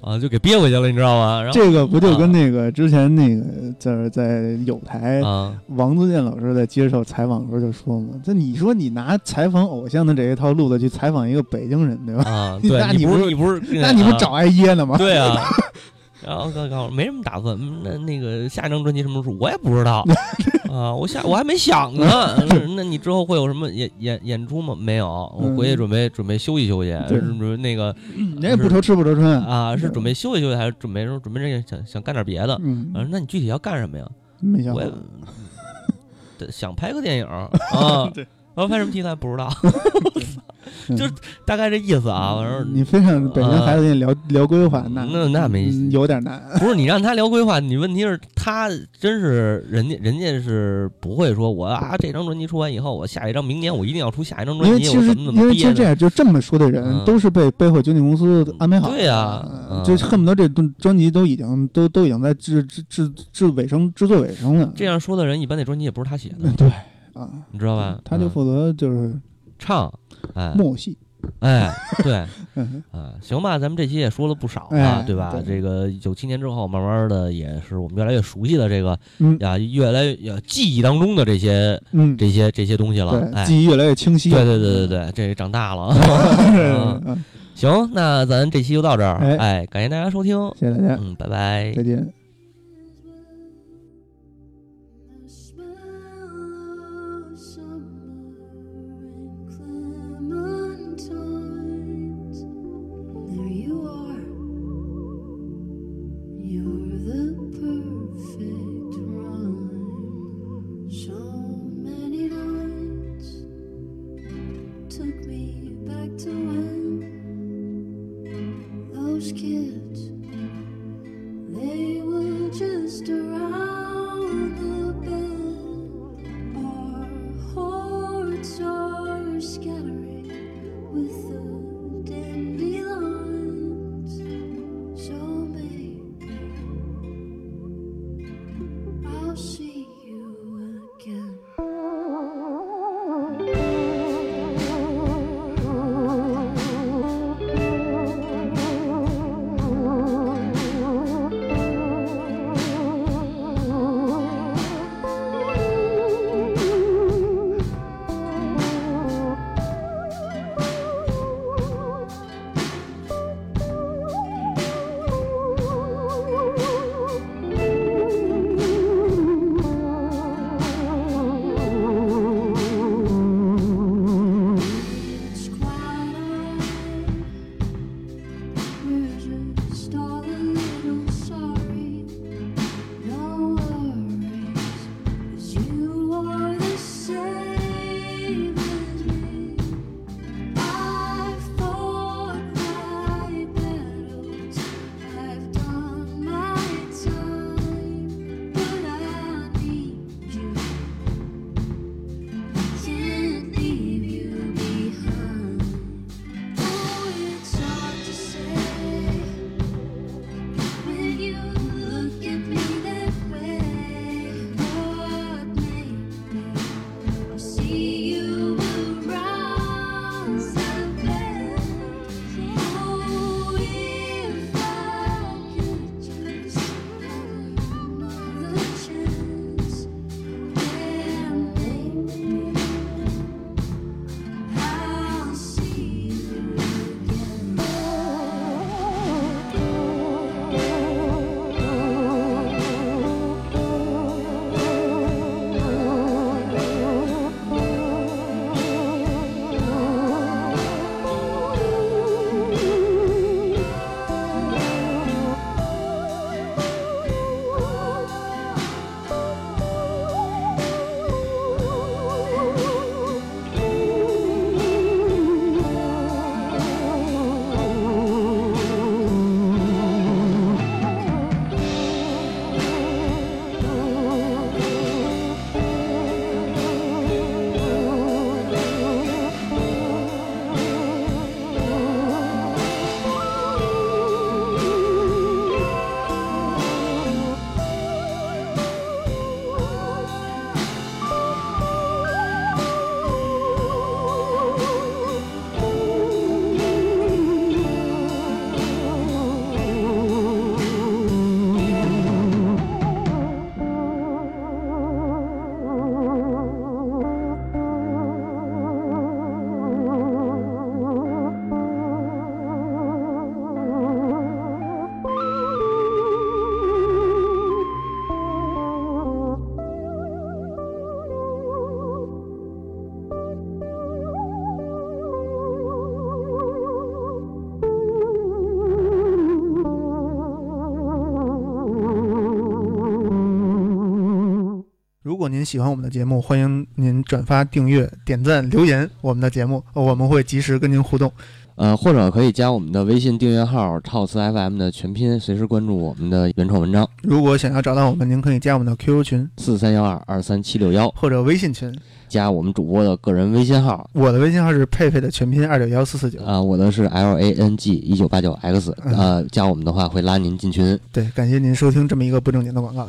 啊，就给憋回去了，你知道吗？然后这个不就跟那个之前那个就是在有台啊，王自健老师在接受采访的时候就说嘛，这你说你拿采访偶像的这一套路子去采访一个北京人，对吧？啊，那 [laughs] 对，你不是你不是，那你不啊找挨噎呢吗？对啊。然后告告诉我没什么打算，嗯那那个下一张专辑什么时候出我也不知道 [laughs] 啊，我下我还没想呢。那你之后会有什么演演演出吗？没有，我回去准备准备休息休息，对准备那个 [clears throat] 人也不愁吃不愁穿。啊，是准备休息休息，还是准备说准备这个想想干点别的？嗯，啊，那你具体要干什么呀？没想我也。[laughs] 想拍个电影 [laughs] 啊，对然后拍什么题材不知道。嗯 [laughs] 就是大概这意思啊。反正你非让北京孩子跟你聊聊规划，那那那没嗯有点难。不是你让他聊规划，你问题是他真是人家人家是不会说我啊这张专辑出完以后，我下一张明年我一定要出下一张专辑，因为其实我怎么怎因。为其实这样就这么说的人嗯都是被背后经纪公司安排好的，对呀嗯就恨不得这专专辑都已经都都已经在制制制制尾声制作尾声了。这样说的人，一般那专辑也不是他写的，嗯对啊，你知道吧？嗯他就负责就是唱，哎默戏。哎，对，[laughs] 嗯啊，行吧，咱们这期也说了不少哎啊，对吧？对这个九七年之后，慢慢的也是我们越来越熟悉的这个嗯呀，越来越呀记忆当中的这些嗯，这些这些东西了，记忆越来越清晰。对对对对对，这长大了。[laughs] 嗯，嗯行，那咱这期就到这儿，哎哎，感谢大家收听，谢谢大家，嗯，拜拜再。见。果您喜欢我们的节目，欢迎您转发、订阅、点赞、留言我们的节目，呃我们会及时跟您互动。呃，或者可以加我们的微信订阅号“套词 FM” 的全拼，随时关注我们的原创文章。如果想要找到我们，您可以加我们的 QQ 群四三幺二二三七六幺，或者微信群，加我们主播的个人微信号。我的微信号是佩佩的全拼二九幺四四九。啊、我的是 L A N G 一九八九 X，啊呃，加我们的话会拉您进群。对，感谢您收听这么一个不正经的广告。